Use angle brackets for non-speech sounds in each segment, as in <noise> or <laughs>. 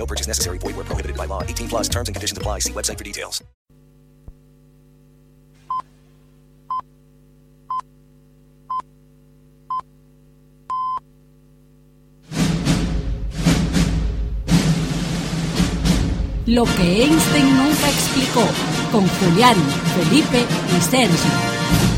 No purchase necessary. Void where prohibited by law. 18 plus terms and conditions apply. See website for details. Lo que Einstein nunca explicó, con Julián, Felipe y Sergio.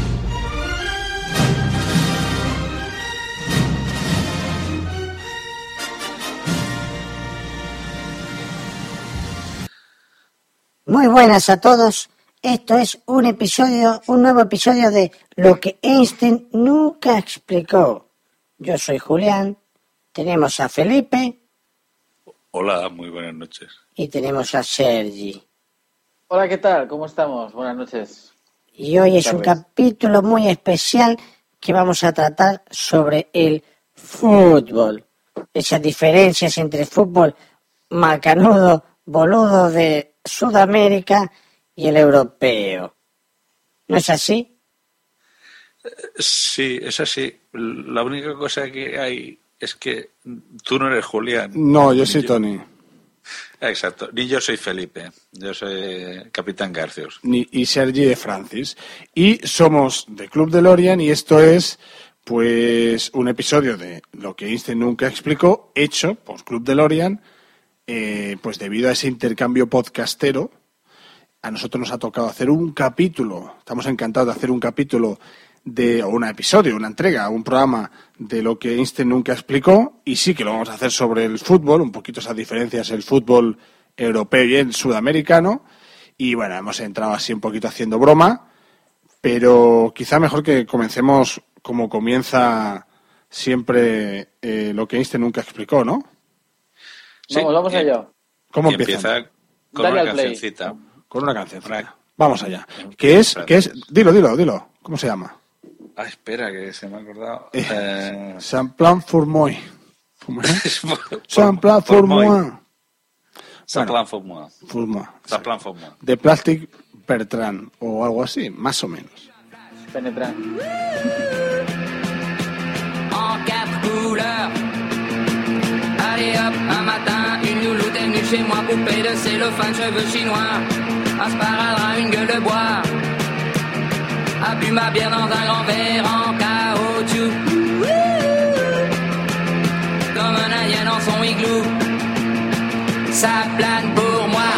Muy buenas a todos. Esto es un episodio, un nuevo episodio de Lo que Einstein nunca explicó. Yo soy Julián, tenemos a Felipe Hola, muy buenas noches. y tenemos a Sergi. Hola, ¿qué tal? ¿Cómo estamos? Buenas noches. Y hoy es un capítulo muy especial que vamos a tratar sobre el fútbol. Esas diferencias entre fútbol macanudo, boludo de Sudamérica y el europeo. ¿No es así? Sí, es así. La única cosa que hay es que tú no eres Julián. No, yo soy Tony. Exacto. Ni yo soy Felipe. Yo soy Capitán Garcios. Ni- y Sergi de Francis. Y somos de Club de Lorian y esto es pues un episodio de lo que Einstein nunca explicó, hecho por Club de Lorian, eh, pues debido a ese intercambio podcastero, a nosotros nos ha tocado hacer un capítulo, estamos encantados de hacer un capítulo de, o un episodio, una entrega, un programa de lo que Einstein nunca explicó, y sí que lo vamos a hacer sobre el fútbol, un poquito esas diferencias, el fútbol europeo y el sudamericano, y bueno, hemos entrado así un poquito haciendo broma, pero quizá mejor que comencemos como comienza siempre eh, lo que Einstein nunca explicó, ¿no? Vamos, vamos allá. ¿Cómo y empieza? empieza con Dale una cancioncita. Con una canción. Una- Vamos allá. ¿Qué es? ¿Qué es? Dilo, dilo, dilo. ¿Cómo se llama? Ah, espera, que se me ha acordado. Eh, Eh, Saint Plan. ¿Cómo por- Saint Plan. Saint Bueno. Plan moi. Saint Plan pour moi. De Plastic Bertrand o algo así, más o menos. Penetra. Chez moi, poupée de cellophane, cheveux chinois. Sparadrap, une gueule de bois. A bu ma bière dans un grand verre en caoutchouc. Comme un indien dans son igloo. Ça plane pour moi.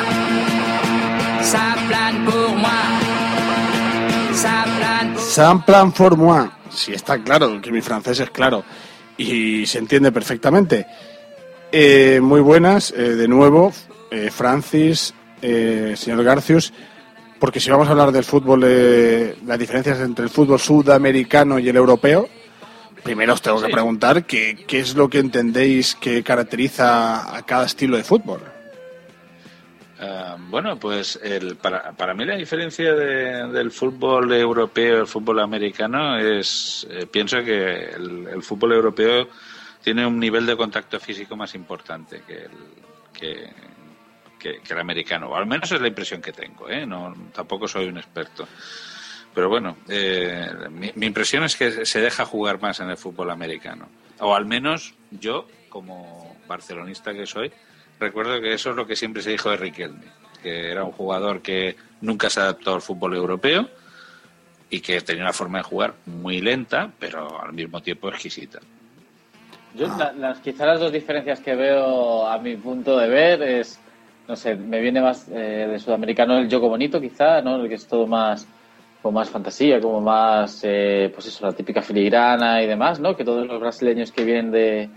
Ça plane pour moi. Ça plane pour Saint Plan pour moi. Sí, está claro, que mi francés es claro. Y se entiende perfectamente. Eh, muy buenas, eh, de nuevo, eh, Francis, eh, señor Garcius, porque si vamos a hablar del fútbol, eh, las diferencias entre el fútbol sudamericano y el europeo, primero os tengo que preguntar qué, qué es lo que entendéis que caracteriza a cada estilo de fútbol. Ah, bueno, pues el, para, para mí la diferencia de- del fútbol europeo y el fútbol americano es, eh, pienso que el, el fútbol europeo tiene un nivel de contacto físico más importante que el, que, el americano, o al menos es la impresión que tengo, ¿eh? no, tampoco soy un experto. Pero bueno, eh, mi, mi impresión es que se deja jugar más en el fútbol americano. O al menos yo, como barcelonista que soy, recuerdo que eso es lo que siempre se dijo de Riquelme, que era un jugador que nunca se adaptó al fútbol europeo y que tenía una forma de jugar muy lenta, pero al mismo tiempo exquisita. Yo, la- las, quizá las dos diferencias que veo a mi punto de ver es no sé, me viene más eh, de sudamericano el juego bonito, quizá, ¿no? El que es todo más, como más fantasía, como más, eh, pues eso, la típica filigrana y demás, ¿no? Que todos los brasileños que vienen de,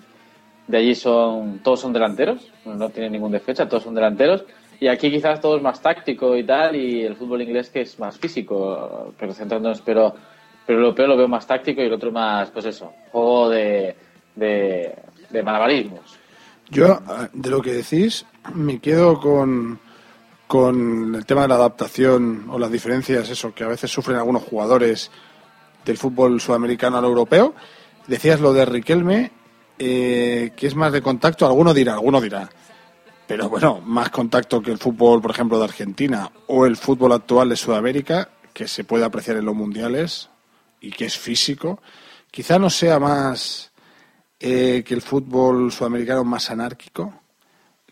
de allí son, todos son delanteros, no tienen ningún defensa, todos son delanteros. Y aquí quizás todo es más táctico y tal, y el fútbol inglés que es más físico, pero centrándonos, pero, pero el europeo lo veo más táctico y el otro más, pues eso, juego de, de, de malabarismos. Yo, eh, de lo que decís, me quedo con, con el tema de la adaptación o las diferencias, eso, que a veces sufren algunos jugadores del fútbol sudamericano al europeo. Decías lo de Riquelme, eh, que es más de contacto, alguno dirá, alguno dirá. Pero bueno, más contacto que el fútbol, por ejemplo, de Argentina o el fútbol actual de Sudamérica, que se puede apreciar en los mundiales y que es físico. Quizá no sea más eh, que el fútbol sudamericano más anárquico,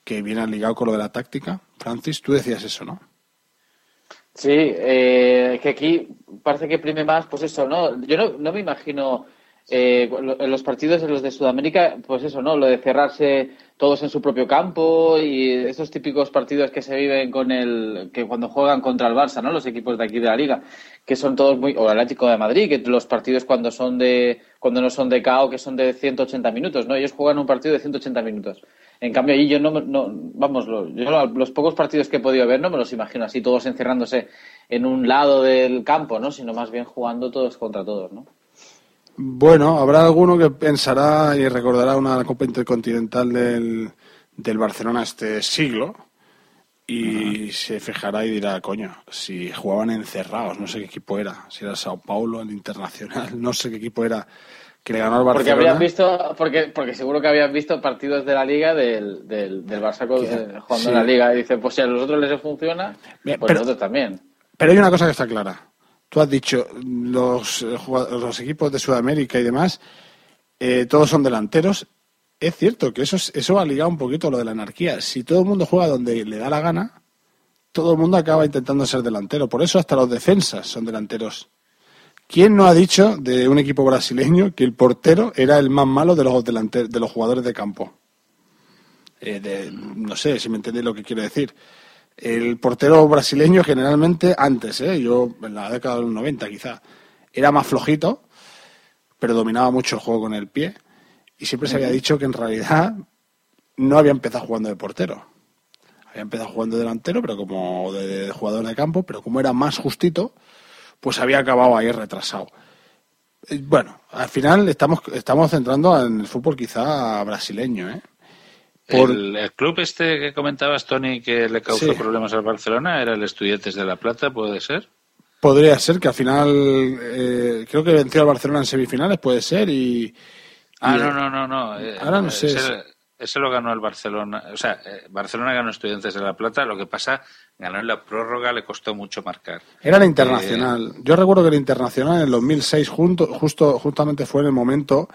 que viene ligado con lo de la táctica. Francis, tú decías eso, ¿no? Sí, eh, que aquí parece que prime más, pues eso, ¿no? Yo no, no me imagino eh, en los partidos en los de Sudamérica, pues eso, ¿no? Lo de cerrarse todos en su propio campo y esos típicos partidos que se viven con el, que cuando juegan contra el Barça, ¿no? Los equipos de aquí de la liga, que son todos muy, o el Atlético de Madrid, que los partidos cuando son de, cuando no son de KO, que son de 180 minutos, ¿no? Ellos juegan un partido de 180 minutos. En cambio, allí yo no, no vamos, lo, yo los pocos partidos que he podido ver no me los imagino así, todos encerrándose en un lado del campo, ¿no? Sino más bien jugando todos contra todos, ¿no? Bueno, habrá alguno que pensará y recordará una Copa Intercontinental del, del Barcelona este siglo y se fijará y dirá, coño, si jugaban encerrados, no sé qué equipo era, si era Sao Paulo, el Internacional, <laughs> no sé qué equipo era que le ganó al Barcelona. Porque habrían visto, porque, porque seguro que habían visto partidos de la Liga del, del, del Barça eh, jugando en la Liga y dice, pues si a los otros les funciona, pues a nosotros también. Pero hay una cosa que está clara. Tú has dicho, los, los equipos de Sudamérica y demás, eh, todos son delanteros. Es cierto que eso, eso ha ligado un poquito a lo de la anarquía. Si todo el mundo juega donde le da la gana, todo el mundo acaba intentando ser delantero. Por eso hasta los defensas son delanteros. ¿Quién no ha dicho de un equipo brasileño que el portero era el más malo de los, de los jugadores de campo? Eh, no sé si me entendéis lo que quiero decir. El portero brasileño generalmente antes, ¿eh? yo en la década de los 90 quizá, era más flojito, pero dominaba mucho el juego con el pie. Y siempre se había dicho que en realidad no había empezado jugando de portero. Había empezado jugando de delantero, pero como de, jugador de campo, pero como era más justito, pues había acabado ahí retrasado. Eh, bueno, al final estamos, estamos centrando en el fútbol quizá brasileño, ¿eh? El, club este que comentabas, Tony, que le causó problemas al Barcelona, era el Estudiantes de La Plata, ¿puede ser? Podría ser, que al final eh, creo que venció al Barcelona en semifinales, puede ser, y... ah, no, no, no, no. Eh, ahora no sé. Ese, lo ganó el Barcelona, o sea, eh, Barcelona ganó Estudiantes de La Plata, lo que pasa, ganó en la prórroga, le costó mucho marcar. Era la Internacional. Yo recuerdo que el Internacional en el 2006, junto, justo, justamente fue en el momento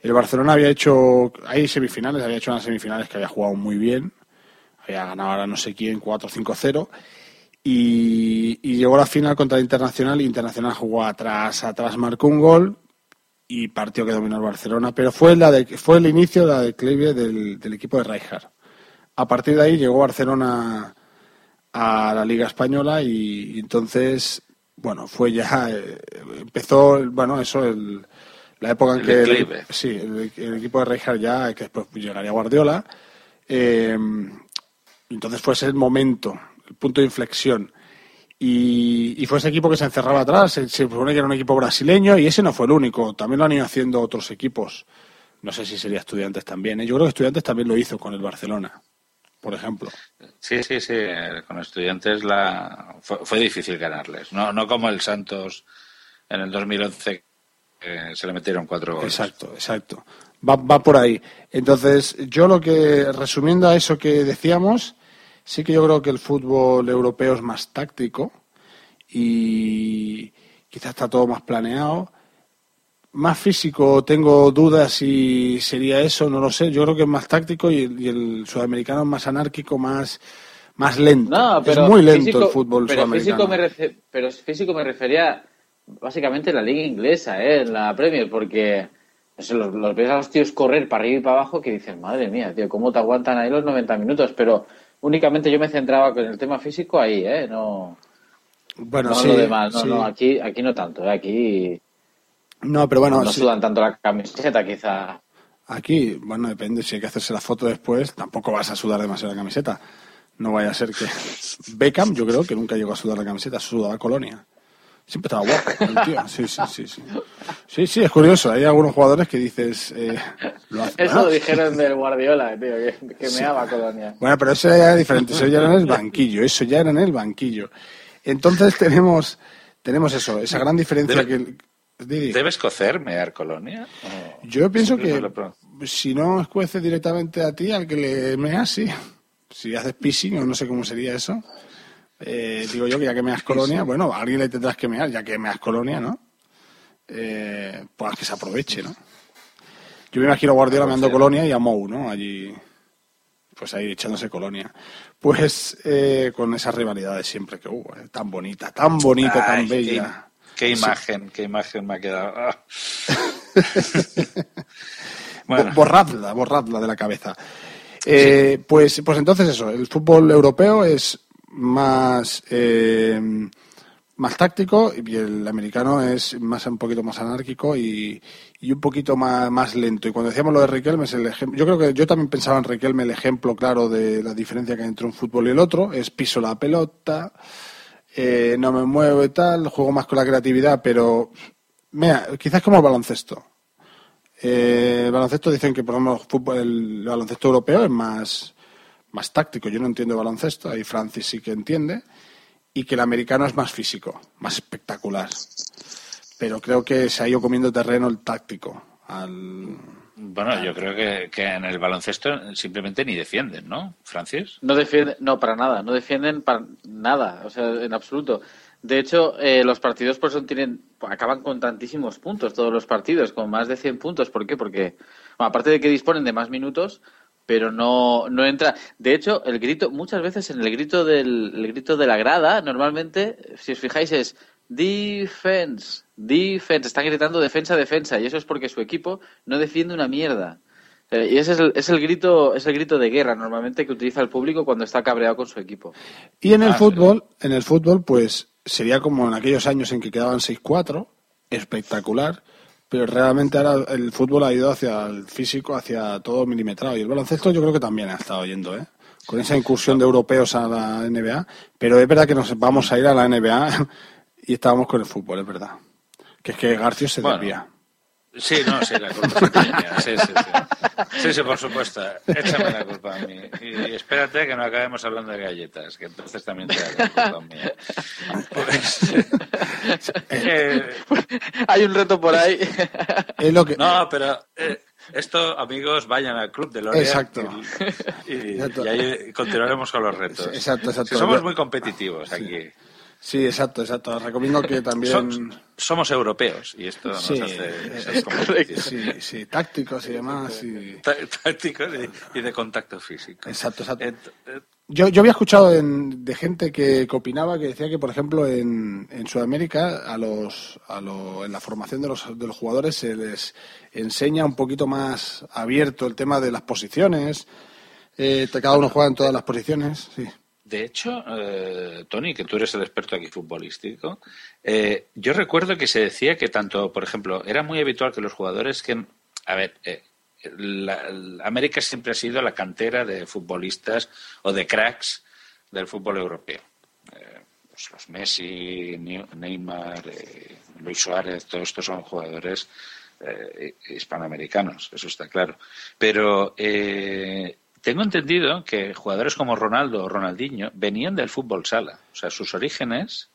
el Barcelona había hecho, hay semifinales, había hecho unas semifinales que había jugado muy bien, había ganado ahora no sé quién, 4-5-0, y, llegó a la final contra el Internacional, y Internacional jugó atrás, atrás marcó un gol, y partió que dominó el Barcelona, pero fue, la de, fue el inicio de la declive del, del equipo de Rijkaard. A partir de ahí llegó Barcelona a la Liga Española y, entonces, bueno, fue ya, eh, empezó, bueno, eso, el, la época en que el, sí, el, equipo de Rijkaard ya, que después llegaría Guardiola, eh, entonces fue ese el momento, el punto de inflexión. Y, fue ese equipo que se encerraba atrás, se, supone que era un equipo brasileño y ese no fue el único, también lo han ido haciendo otros equipos. No sé si sería Estudiantes también. ¿eh? Yo creo que Estudiantes también lo hizo con el Barcelona, por ejemplo. Sí, sí, sí. Con Estudiantes la... fue, fue difícil ganarles. No, no como el Santos en el 2011 se le metieron cuatro goles. Exacto, exacto. Va, va por ahí. Entonces, yo lo que, resumiendo a eso que decíamos, sí que yo creo que el fútbol europeo es más táctico y quizás está todo más planeado. Más físico, tengo dudas si sería eso, no lo sé. Yo creo que es más táctico y el, sudamericano es más anárquico, más, más lento. es muy lento el fútbol pero sudamericano. Físico me pero físico me refería básicamente la liga inglesa, ¿eh? en la Premier, porque los, los, ves a los tíos correr para arriba y para abajo que dicen, madre mía, tío, ¿cómo te aguantan ahí los 90 minutos? Pero únicamente yo me centraba con el tema físico ahí, ¿eh? No, Bueno, no sí. lo demás, no, sí. no, aquí, aquí no tanto, ¿eh? aquí No, pero bueno, no sí. sudan tanto la camiseta, quizá. Aquí, bueno, depende. Si hay que hacerse la foto después, tampoco vas a sudar demasiado la camiseta. No vaya a ser que. <laughs> Beckham, yo creo que nunca llegó a sudar la camiseta, sudaba colonia. Siempre estaba guapo el tío. Sí, sí, sí. Sí, sí, sí, es curioso. Hay algunos jugadores que dices. Eh, lo hace- Eso lo dijeron del Guardiola, tío, que, que Sí. meaba Colonia. Bueno, pero eso ya era diferente. Eso ya era en el banquillo. Eso ya era en el banquillo. Entonces tenemos, tenemos eso, esa gran diferencia Debe- que. Didi. ¿Debes cocer, mear colonia? ¿O Yo pienso que si no escuece directamente a ti, al que le meas, sí. Si haces pissing, o no sé cómo sería eso. Eh, digo yo que ya que meas colonia, bueno, a alguien le tendrás que mear, ya que meas colonia, ¿no? Eh, pues que se aproveche, ¿no? Yo me imagino a Guardiola meando colonia y a Mou, ¿no? Allí, pues ahí echándose colonia. Pues eh, con esas rivalidades siempre que hubo, tan bonita, tan bonita, Ay, tan bella. Qué, imagen, qué imagen me ha quedado. Ah. <laughs> Bo- Borradla, borradla de la cabeza. Eh, pues, pues entonces eso, el fútbol europeo es más, eh, más táctico y el americano es más un poquito más anárquico y, y un poquito más, más lento. Y cuando decíamos lo de Riquelme, el. Yo creo que yo también pensaba en Riquelme el ejemplo claro de la diferencia que hay entre un fútbol y el otro. Es piso la pelota, eh, no me muevo y tal, juego más con la creatividad, pero mira, quizás como el baloncesto. Eh, el baloncesto dicen que, por ejemplo, el, fútbol- el baloncesto europeo es más, más táctico. Yo no entiendo baloncesto, ahí Francis sí que entiende. Y que el americano es más físico, más espectacular. Pero creo que se ha ido comiendo terreno el táctico. Al... Bueno, yo creo que, que en el baloncesto simplemente ni defienden, ¿no, Francis? No defienden, no, para nada, no defienden para nada, o sea, en absoluto. De hecho, eh, los partidos por eso tienen, acaban con tantísimos puntos, todos los partidos, con más de 100 puntos. ¿Por qué? Porque, bueno, aparte de que disponen de más minutos, pero no, no entra. De hecho, el grito, muchas veces en el grito del el grito de la grada, normalmente, si os fijáis, es defense, defense. Están gritando defensa, defensa, y eso es porque su equipo no defiende una mierda. Eh, Y ese es el, es el grito, es el grito de guerra normalmente que utiliza el público cuando está cabreado con su equipo. Y en el Ah, fútbol, en el fútbol, pues sería como en aquellos años en que quedaban 6-4, espectacular, pero realmente ahora el fútbol ha ido hacia el físico, hacia todo milimetrado. Y el baloncesto yo creo que también ha estado yendo, ¿eh? Con esa incursión de europeos a la NBA, pero es verdad que nos vamos a ir a la NBA <laughs> y estábamos con el fútbol, es verdad. Que es que García se Bueno. desvía. Sí, no, sí, la culpa es mía. Sí, sí, sí. Sí, sí, por supuesto. Échame la culpa a mí. Y espérate que no acabemos hablando de galletas, que entonces también te da la culpa mía. Pues, <laughs> eh, Hay un reto por ahí. Es lo que... no, pero eh, esto, amigos, vayan al club de Lorea. Exacto. Y, y- Exacto. y ahí continuaremos con los retos. Exacto, exacto. Si somos muy competitivos aquí. Sí, exacto, exacto. Os recomiendo que <laughs> también... Som- somos europeos y esto nos Sí, hace eh, ser competitivos. sí, sí, tácticos y demás. y- Tá- Tácticos y, y de contacto físico. Exacto, exacto. Eh, Yo, yo había escuchado en- de gente que, que opinaba que decía que, por ejemplo, en, en Sudamérica, a los, a lo- en la formación de los, de los jugadores se les enseña un poquito más abierto el tema de las posiciones. Eh, cada uno juega en todas las posiciones. Sí. De hecho, eh, Tony, que tú eres el experto aquí futbolístico, eh, yo recuerdo que se decía que tanto, por ejemplo, era muy habitual que los jugadores que, a ver, eh, la- América siempre ha sido la cantera de futbolistas o de cracks del fútbol europeo. Eh, pues los Messi, Neymar, eh, Luis Suárez, todos estos son jugadores hispanoamericanos, eso está claro. Pero tengo entendido que jugadores como Ronaldo o Ronaldinho venían del fútbol sala. O sea, sus orígenes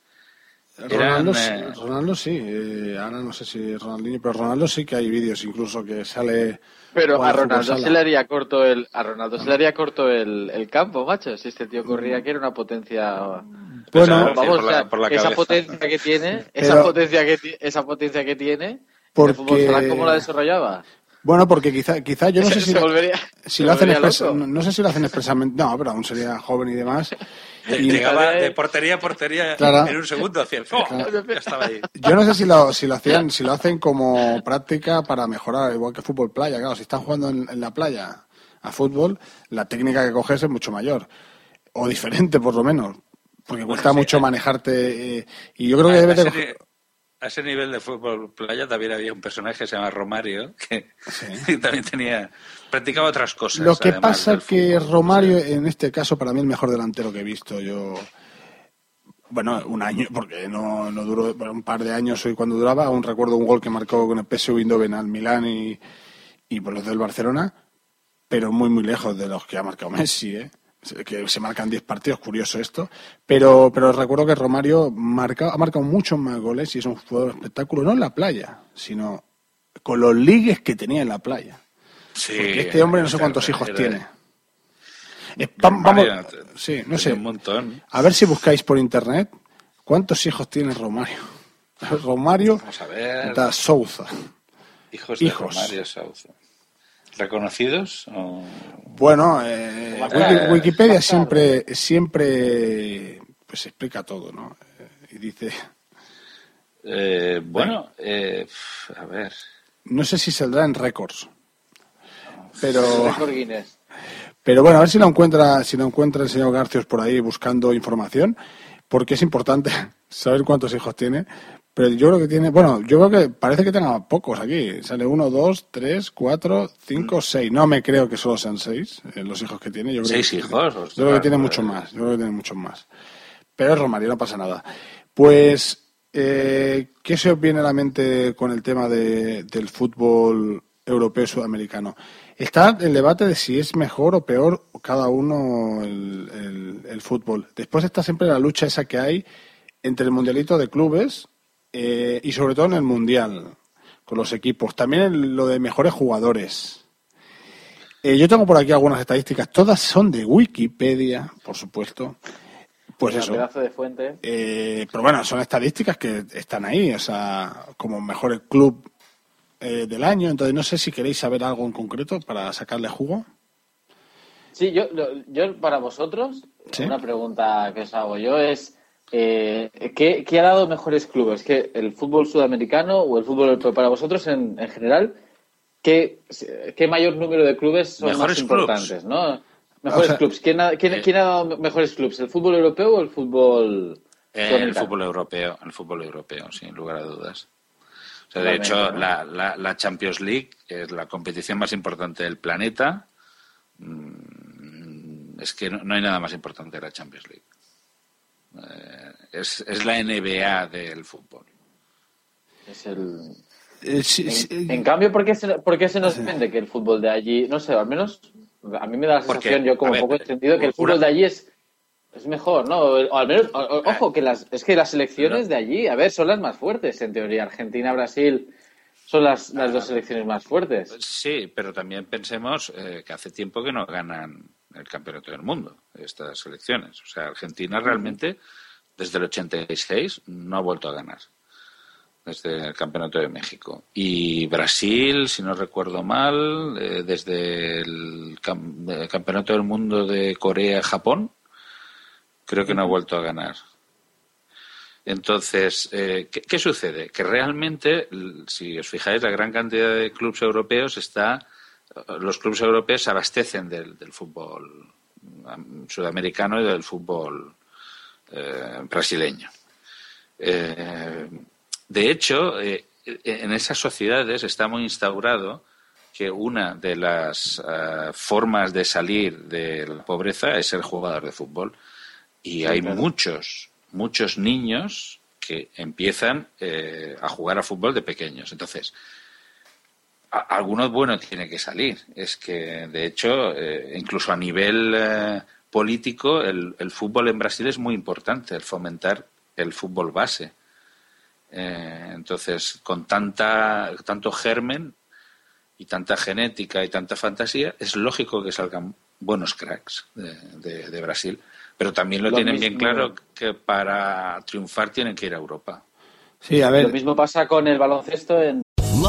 eran, Ronaldo, eh, Ronaldo sí, eh, ahora no sé si Ronaldinho, pero Ronaldo sí que hay vídeos incluso que sale. Pero a Ronaldo se le haría corto el a Ronaldo se le haría corto el, el campo, macho. Si este tío corría que era una potencia Bueno, vamos, por la- o sea, esa potencia que tiene, esa Pero- potencia que esa potencia que tiene, Porque- el fútbol sala, ¿cómo la desarrollaba? Bueno, porque quizá, quizá yo no sé si, volvería- lo hacen no, no sé si lo hacen expresamente, no, pero aún sería joven y demás. <laughs> Y- llegaba de portería a portería Claro. en un segundo hacia el ¡Oh! Ya estaba ahí. Yo no sé si lo, si lo hacían, si lo hacen como práctica para mejorar, igual que fútbol playa. Claro, si están jugando en, en la playa a fútbol, la técnica que coges es mucho mayor. o diferente por lo menos, porque cuesta sí, mucho eh. manejarte eh, y yo creo que debe de coger- A ese nivel de fútbol playa también había un personaje que se llama Romario, que <laughs> también tenía, practicaba otras cosas. Lo que pasa que fútbol. Romario, en este caso, para mí el mejor delantero que he visto. Yo, bueno, un año, porque no, no duró, bueno, un par de años hoy cuando duraba. Aún recuerdo un gol que marcó con el PSV Eindhoven al Milán y, y por los del Barcelona, pero muy, muy lejos de los que ha marcado Messi, ¿eh? Que se marcan 10 partidos, curioso esto, pero, pero recuerdo que Romario marca, ha marcado muchos más goles y es un jugador espectáculo, no en la playa, sino con los ligues que tenía en la playa. Sí, Porque este hombre no sé cuántos hijos era- tiene. Va- vamos, sí, no sé. Un montón. A ver si buscáis por internet cuántos hijos tiene Romario. <laughs> Romario Vamos a ver. da Souza. Hijos de Hijos. Romario Souza. ¿Reconocidos? o- Bueno, eh, Eh, Wiki- Wikipedia siempre, siempre pues explica todo, ¿no? Y dice, Eh, bueno, eh, a ver. no sé si saldrá en récords, pero, <laughs> pero bueno, a ver si lo encuentra, si lo encuentra el señor Garcios por ahí buscando información, porque es importante <laughs> saber cuántos hijos tiene. Pero yo creo que tiene, bueno, yo creo que parece que tenga pocos aquí. Sale uno, dos, tres, cuatro, cinco, seis. No me creo que solo sean seis eh, los hijos que tiene. Yo creo ¿Seis que, hijos? Yo creo que tiene mucho más. Yo creo que tiene muchos más. Pero es Romario, no pasa nada. Pues, eh, ¿qué se os viene a la mente con el tema de- del fútbol europeo y sudamericano? Está el debate de si es mejor o peor cada uno el, el- el fútbol. Después está siempre la lucha esa que hay entre el mundialito de clubes eh, y sobre todo en el mundial con los equipos. También en lo de mejores jugadores. Eh, yo tengo por aquí algunas estadísticas. Todas son de Wikipedia, por supuesto. Pues Una eso. pedazo de fuente. Eh, pero bueno, son estadísticas que están ahí, o sea, como mejor club eh, del año. Entonces, no sé si queréis saber algo en concreto para sacarle jugo. Sí, yo, yo para vosotros, Sí. una pregunta que os hago yo es, eh, ¿qué, qué ha dado mejores clubes? ¿Que ¿El fútbol sudamericano o el fútbol europeo? Para vosotros, en, en general, ¿qué, ¿qué mayor número de clubes son Mejores más clubs. importantes? ¿no? Mejores O sea, clubes. ¿Quién ha, quién, eh, quién ha dado mejores clubes? ¿El fútbol europeo o el fútbol Eh, el fútbol europeo, el fútbol europeo, sin lugar a dudas. O sea, de hecho, ¿no? la, la, la Champions League es la competición más importante del planeta. Mm, Es que no, no hay nada más importante que la Champions League. Eh, es, es la NBA del fútbol. Es el... Eh, sí, En, sí, en cambio, ¿por qué, se, por qué se nos vende que el fútbol de allí, no sé, al menos a mí me da la Porque, sensación, yo como ver, poco he entendido, que el una- fútbol de allí es, es mejor, ¿no? O al menos, o- ojo, que las, es que las selecciones de allí, a ver, son las más fuertes, en teoría. Argentina, Brasil son las, las dos selecciones más fuertes. Sí, pero también pensemos eh, que hace tiempo que no ganan el campeonato del mundo, estas selecciones. O sea, Argentina realmente, desde el 86, no ha vuelto a ganar. Desde el campeonato de México. Y Brasil, si no recuerdo mal, eh, desde el, cam- el campeonato del mundo de Corea-Japón, creo que no ha vuelto a ganar. Entonces, eh, ¿qué, qué sucede? Que realmente, si os fijáis, la gran cantidad de clubes europeos está. Los clubes europeos se abastecen del, del fútbol am, sudamericano y del fútbol eh, brasileño. Eh, de hecho, eh, en esas sociedades está muy instaurado que una de las eh, formas de salir de la pobreza es ser jugador de fútbol. Y hay muchos, muchos niños que empiezan eh, a jugar a fútbol de pequeños. Entonces, a- alguno bueno tiene que salir. Es que, de hecho, eh, incluso a nivel eh, político, el, el fútbol en Brasil es muy importante, el fomentar el fútbol base. Eh, entonces, con tanta, tanto germen y tanta genética y tanta fantasía, es lógico que salgan buenos cracks de, de- de Brasil. Pero también lo, Lo tienen bien claro que para triunfar tienen que ir a Europa. Sí, a Lo ver, mismo pasa con el baloncesto en...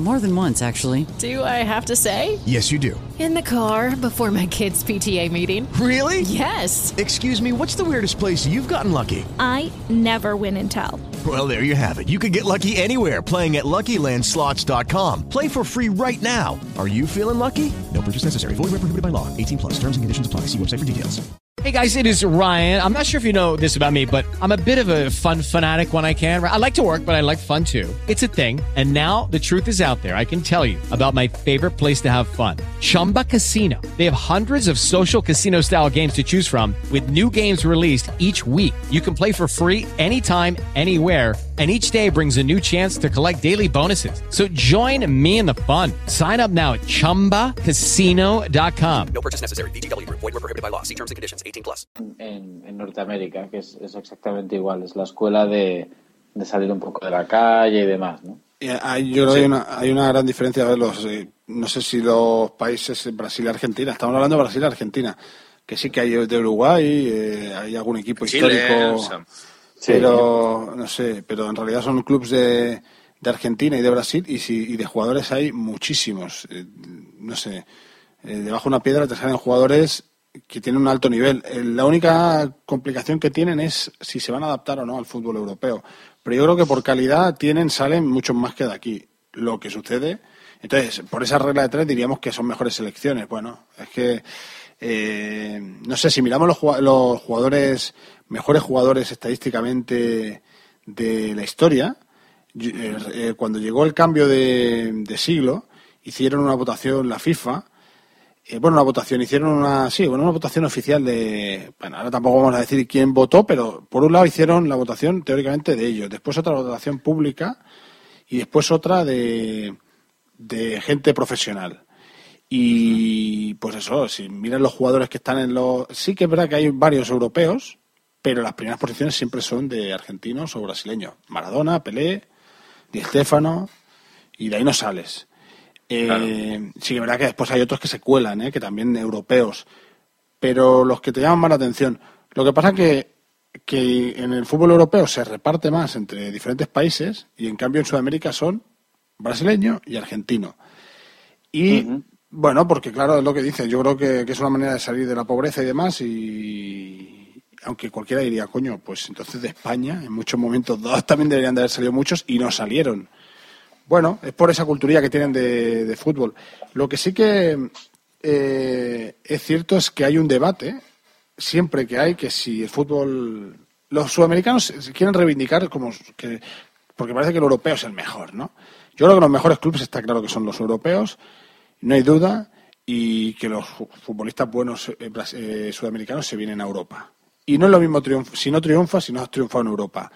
More than once, actually. Do I have to say? Yes, you do. In the car before my kids' PTA meeting. Really? Yes. Excuse me, what's the weirdest place you've gotten lucky? I never win and tell. Well, there you have it. You can get lucky anywhere playing at LuckyLandSlots.com. Play for free right now. Are you feeling lucky? No purchase necessary. Void where prohibited by law. 18 plus. Terms and conditions apply. See website for details. Hey guys, it is Ryan. I'm not sure if you know this about me, but I'm a bit of a fun fanatic when I can. I like to work, but I like fun too. It's a thing. And now the truth is out there. I can tell you about my favorite place to have fun. Chumba Casino. They have hundreds of social casino style games to choose from with new games released each week. You can play for free anytime, anywhere and each day brings a new chance to collect daily bonuses. So join me in the fun. Sign up now at ChumbaCasino.com. No purchase necessary. VGW Group. Void were prohibited by law. See terms and conditions. 18 plus. En, en Norteamérica, que es, es exactamente igual. Es la escuela de, de salir un poco de la calle y demás, ¿no? Y hay, yo creo que hay una, hay una gran diferencia. A ver, los, eh, no sé si los países Brasil y Argentina, estamos hablando de Brasil y Argentina, que sí que hay de Uruguay, eh, hay algún equipo Chile, histórico, Sam. pero no sé, pero en realidad son clubes de, de Argentina y de Brasil y, si, y de jugadores hay muchísimos. Eh, no sé, eh, debajo de una piedra te salen jugadores que tienen un alto nivel. Eh, la única complicación que tienen es si se van a adaptar o no al fútbol europeo. Pero yo creo que por calidad tienen, salen muchos más que de aquí. Lo que sucede. Entonces, por esa regla de tres diríamos que son mejores selecciones. Bueno, es que eh, no sé si miramos los, jugadores, mejores jugadores estadísticamente de la historia. eh, eh, cuando llegó el cambio de, de siglo, hicieron una votación la FIFA eh, bueno, una votación, hicieron una, sí, bueno, una votación oficial de, bueno, ahora tampoco vamos a decir quién votó, pero por un lado hicieron la votación teóricamente de ellos, después otra votación pública y después otra de, de gente profesional. Y pues eso, si miran los jugadores que están en los, sí que es verdad que hay varios europeos, pero las primeras posiciones siempre son de argentinos o brasileños. Maradona, Pelé, Di Stéfano, y de ahí no sales. Eh, Sí, que es verdad que después hay otros que se cuelan, ¿eh? que también europeos. Pero los que te llaman más la atención. Lo que pasa que, que en el fútbol europeo se reparte más entre diferentes países y en cambio en Sudamérica son brasileño y argentino. Y bueno, porque claro, es lo que dice. Yo creo que, que es una manera de salir de la pobreza y demás. Y aunque cualquiera diría, coño, pues entonces de España, en muchos momentos dados también deberían de haber salido muchos y no salieron. Bueno, es por esa cultura que tienen de, fútbol. Lo que sí que eh, es cierto es que hay un debate, siempre que hay, que si el fútbol... Los sudamericanos quieren reivindicar como que... Porque parece que el europeo es el mejor, ¿no? Yo creo que los mejores clubes está claro que son los europeos, no hay duda, y que los fu- futbolistas buenos eh, eh, sudamericanos se vienen a Europa. Y no es lo mismo si no triunfa, si no has triunfado en Europa.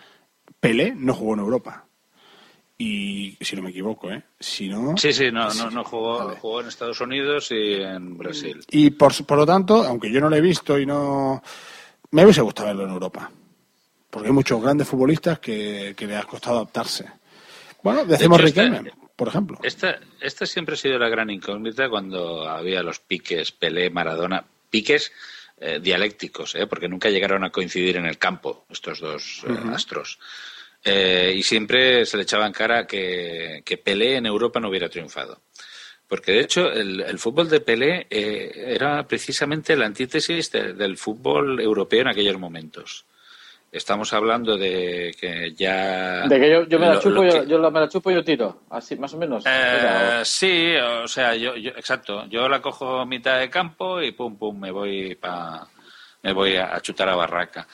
Pelé no jugó en Europa. Y si no me equivoco, ¿eh? Si no, Sí, sí, no, no, no jugó, jugó en Estados Unidos y en Brasil. Y por, por lo tanto, aunque yo no lo he visto y no. Me hubiese gustado verlo en Europa. Porque hay muchos grandes futbolistas que, que les ha costado adaptarse. Bueno, decimos De Riquelme, por ejemplo. Esta, esta siempre ha sido la gran incógnita cuando había los piques Pelé, Maradona, piques eh, dialécticos, ¿eh? porque nunca llegaron a coincidir en el campo estos dos eh, astros. Eh, y siempre se le echaba en cara que, que Pelé en Europa no hubiera triunfado. Porque de hecho el, el fútbol de Pelé eh, era precisamente la antítesis de- del fútbol europeo en aquellos momentos. Estamos hablando de que ya... De que yo, yo me la lo- chupo, lo yo, que- yo la- me la chupo y yo tiro. Así, más o menos. Eh, sí, o sea, yo, yo, exacto. Yo la cojo mitad de campo y pum, pum, me voy pa, me voy a, a chutar a barraca.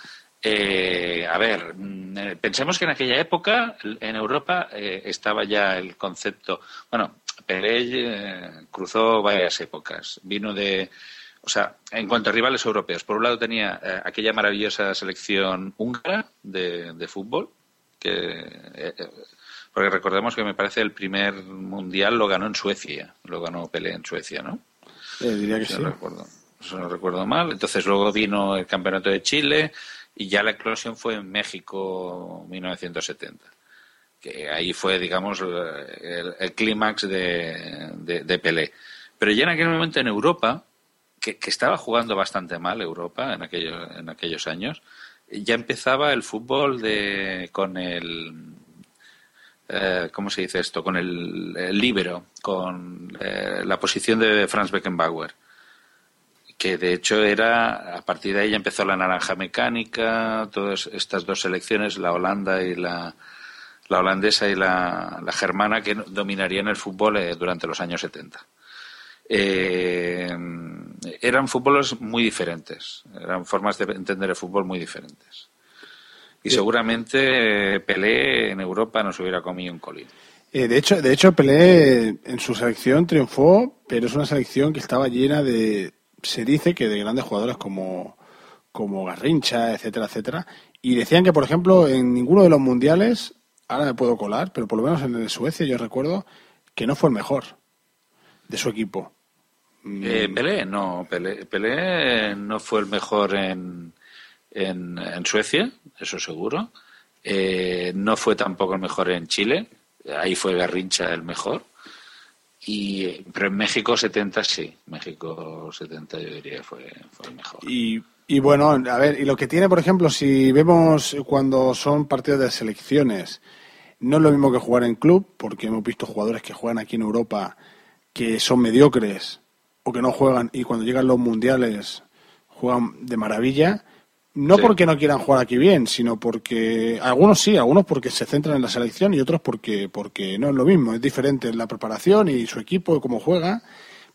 Eh, a ver, mm, eh, pensemos que en aquella época en Europa eh, estaba ya el concepto. Bueno, Pelé eh, cruzó varias épocas. Vino de, o sea, en cuanto a rivales europeos, por un lado tenía eh, aquella maravillosa selección húngara de, de fútbol que eh, porque recordemos que me parece el primer mundial lo ganó en Suecia, lo ganó Pelé en Suecia, ¿no? Eh, diría que Si sí. no recuerdo, no recuerdo mal. Entonces luego vino el campeonato de Chile y ya la eclosión fue en México 1970. Que ahí fue, digamos, el, clímax de, de- Pelé. Pero ya en aquel momento en Europa, que, que estaba jugando bastante mal Europa en, aquello- en aquellos años, ya empezaba el fútbol de, con el eh, ¿cómo se dice esto? Con el, el líbero, con eh, la posición de Franz Beckenbauer. Que de hecho era, a partir de ahí ya empezó la naranja mecánica, todas estas dos selecciones, la Holanda y la, la holandesa y la, la germana, que dominarían el fútbol eh, durante los años 70. Eh, eran fútboles muy diferentes, eran formas de entender el fútbol muy diferentes. Y seguramente eh, Pelé en Europa nos hubiera comido un colín. Eh, de hecho, de hecho Pelé en su selección triunfó, pero es una selección que estaba llena de, se dice que de grandes jugadores como, como Garrincha, etcétera, etcétera. Y decían que, por ejemplo, en ninguno de los mundiales, ahora me puedo colar, pero por lo menos en el de Suecia yo recuerdo que no fue el mejor de su equipo. Eh, Pelé, no, Pelé, Pelé no fue el mejor en, en, en Suecia, eso seguro. Eh, no fue tampoco el mejor en Chile, ahí fue Garrincha el mejor. Y, pero en México 70 sí, México 70 yo diría fue, fue mejor. Y bueno, a ver, y lo que tiene, por ejemplo, si vemos cuando son partidos de selecciones, no es lo mismo que jugar en club, porque hemos visto jugadores que juegan aquí en Europa que son mediocres o que no juegan y cuando llegan los mundiales juegan de maravilla. No Sí. porque no quieran jugar aquí bien, sino porque algunos sí, algunos porque se centran en la selección y otros porque porque no es lo mismo, es diferente la preparación y su equipo y cómo juega.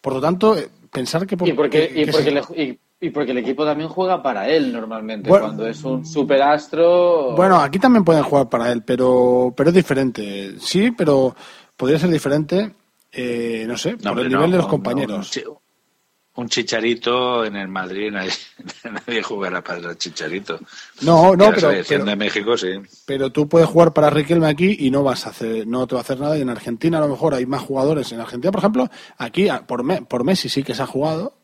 Por lo tanto, eh, pensar que por- Y porque, que- y, que porque se- le- y- y porque el equipo también juega para él normalmente. Bueno. cuando es un superastro. Bueno, aquí también pueden jugar para él, pero, pero es diferente. Sí, pero podría ser diferente, eh, no sé, por el no, nivel de los no, compañeros. Un, chi- un chicharito en el Madrid, nadie, <laughs> nadie jugará para el chicharito. No, no, pero- pero- de México sí. Pero tú puedes jugar para Riquelme aquí y no vas a hacer, no te va a hacer nada. Y en Argentina a lo mejor hay más jugadores. En Argentina, por ejemplo, aquí a- por, Me- por Messi sí que se ha jugado.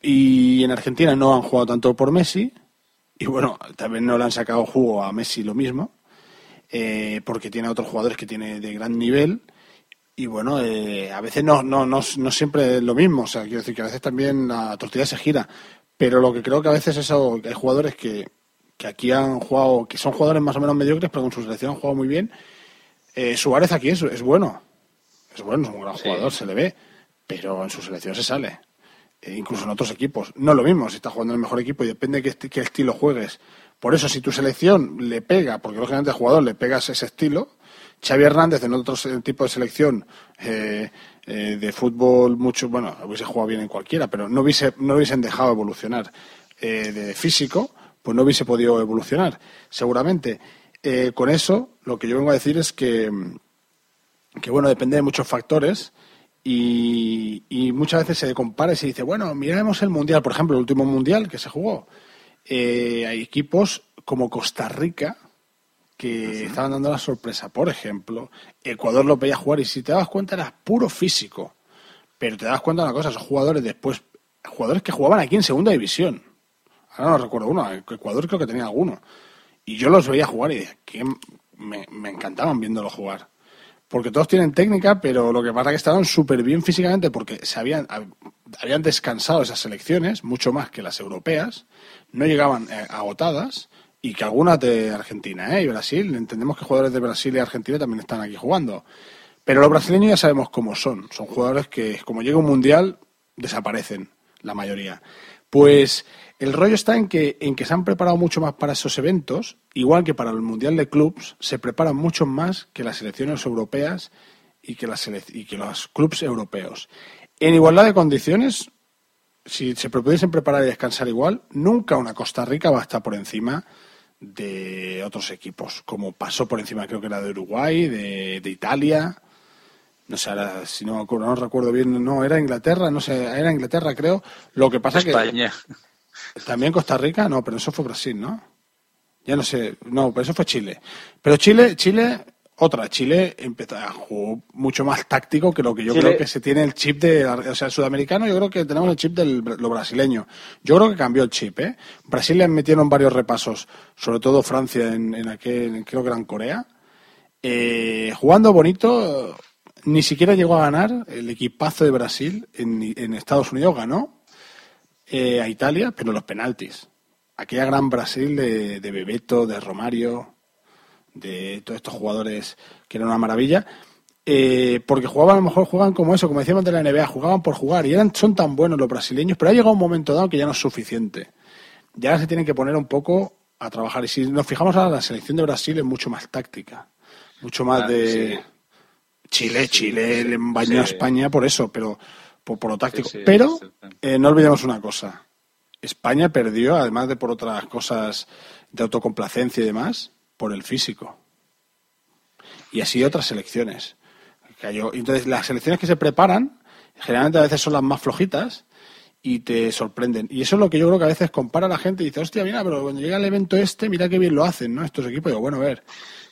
Y en Argentina no han jugado tanto por Messi. Y bueno, también no le han sacado jugo a Messi lo mismo. eh, porque tiene otros jugadores que tiene de gran nivel. Y bueno, eh, a veces no, no, no, no siempre es lo mismo. O sea, quiero decir que a veces también la tortilla se gira. Pero lo que creo que a veces es algo, que hay jugadores que, que aquí han jugado, que son jugadores más o menos mediocres, pero con su selección han jugado muy bien. Eh, Suárez aquí es, es bueno. Es bueno, es un gran jugador, se le ve. Pero en su selección se sale. Eh, incluso en otros equipos. No es lo mismo si estás jugando en el mejor equipo y depende de qué, qué estilo juegues. Por eso, si tu selección le pega, porque lógicamente al jugador le pegas ese estilo, Xavi Hernández en otro tipo de selección eh, eh, de fútbol mucho, bueno, hubiese jugado bien en cualquiera, pero no, hubiese, no hubiesen dejado evolucionar eh, de físico, pues no hubiese podido evolucionar, seguramente. Con eso, lo que yo vengo a decir es que, que bueno, depende de muchos factores y, muchas veces se compara y se dice, bueno, miremos el Mundial, por ejemplo, el último Mundial que se jugó. Hay equipos como Costa Rica que estaban dando la sorpresa. Por ejemplo, Ecuador lo veía jugar y si te das cuenta era puro físico. Pero te das cuenta de una cosa, esos jugadores después, jugadores que jugaban aquí en segunda división. Ahora no recuerdo uno, Ecuador creo que tenía alguno. Y yo los veía jugar y que me, me encantaban viéndolos jugar. Porque todos tienen técnica, pero lo que pasa es que estaban súper bien físicamente porque se habían, hab- habían descansado esas selecciones, mucho más que las europeas, no llegaban eh, agotadas, y que algunas de Argentina ¿eh? y Brasil, entendemos que jugadores de Brasil y Argentina también están aquí jugando. Pero los brasileños ya sabemos cómo son, son jugadores que como llega un mundial desaparecen, la mayoría. Pues el rollo está en que, en que se han preparado mucho más para esos eventos, igual que para el Mundial de Clubs, se preparan mucho más que las selecciones europeas y que, las y que los clubes europeos. En igualdad de condiciones, si se pudiesen preparar y descansar igual, nunca una Costa Rica va a estar por encima de otros equipos, como pasó por encima, creo que era de Uruguay, de, de Italia, no sé, ahora, si no, no recuerdo bien, no, era Inglaterra, no sé, era Inglaterra creo, lo que pasa España. que también Costa Rica, no, pero eso fue Brasil, ¿no? Ya no sé, no, pero eso fue Chile. Pero Chile, Chile, otra, Chile empezó a jugar mucho más táctico que lo que yo Chile- creo que se tiene el chip de, o sea, el sudamericano, yo creo que tenemos el chip de lo brasileño. Yo creo que cambió el chip, ¿eh? Brasil le metieron varios repasos, sobre todo Francia en, en aquel, en creo que era en Corea. Eh, jugando bonito, ni siquiera llegó a ganar el equipazo de Brasil en, en Estados Unidos, ganó eh, a Italia, pero los penaltis. Aquella gran Brasil de, de Bebeto, de Romario, de todos estos jugadores que eran una maravilla. eh, porque jugaban, a lo mejor jugaban como eso, como decíamos de la NBA, jugaban por jugar y eran, son tan buenos los brasileños, pero ha llegado un momento dado que ya no es suficiente. Ya se tienen que poner un poco a trabajar. Y si nos fijamos ahora, la selección de Brasil es mucho más táctica, mucho más de sí. Chile, Sí, Chile, le bañó a. España por eso, pero por, por lo táctico. Pero eh, no olvidemos una cosa. España perdió, además de por otras cosas de autocomplacencia y demás, por el físico. Y así otras selecciones. Entonces, las selecciones que se preparan, generalmente a veces son las más flojitas y te sorprenden. Y eso es lo que yo creo que a veces compara la gente y dice, hostia, mira, pero cuando llega el evento este, mira qué bien lo hacen, ¿no? Estos equipos. Digo, bueno, a ver,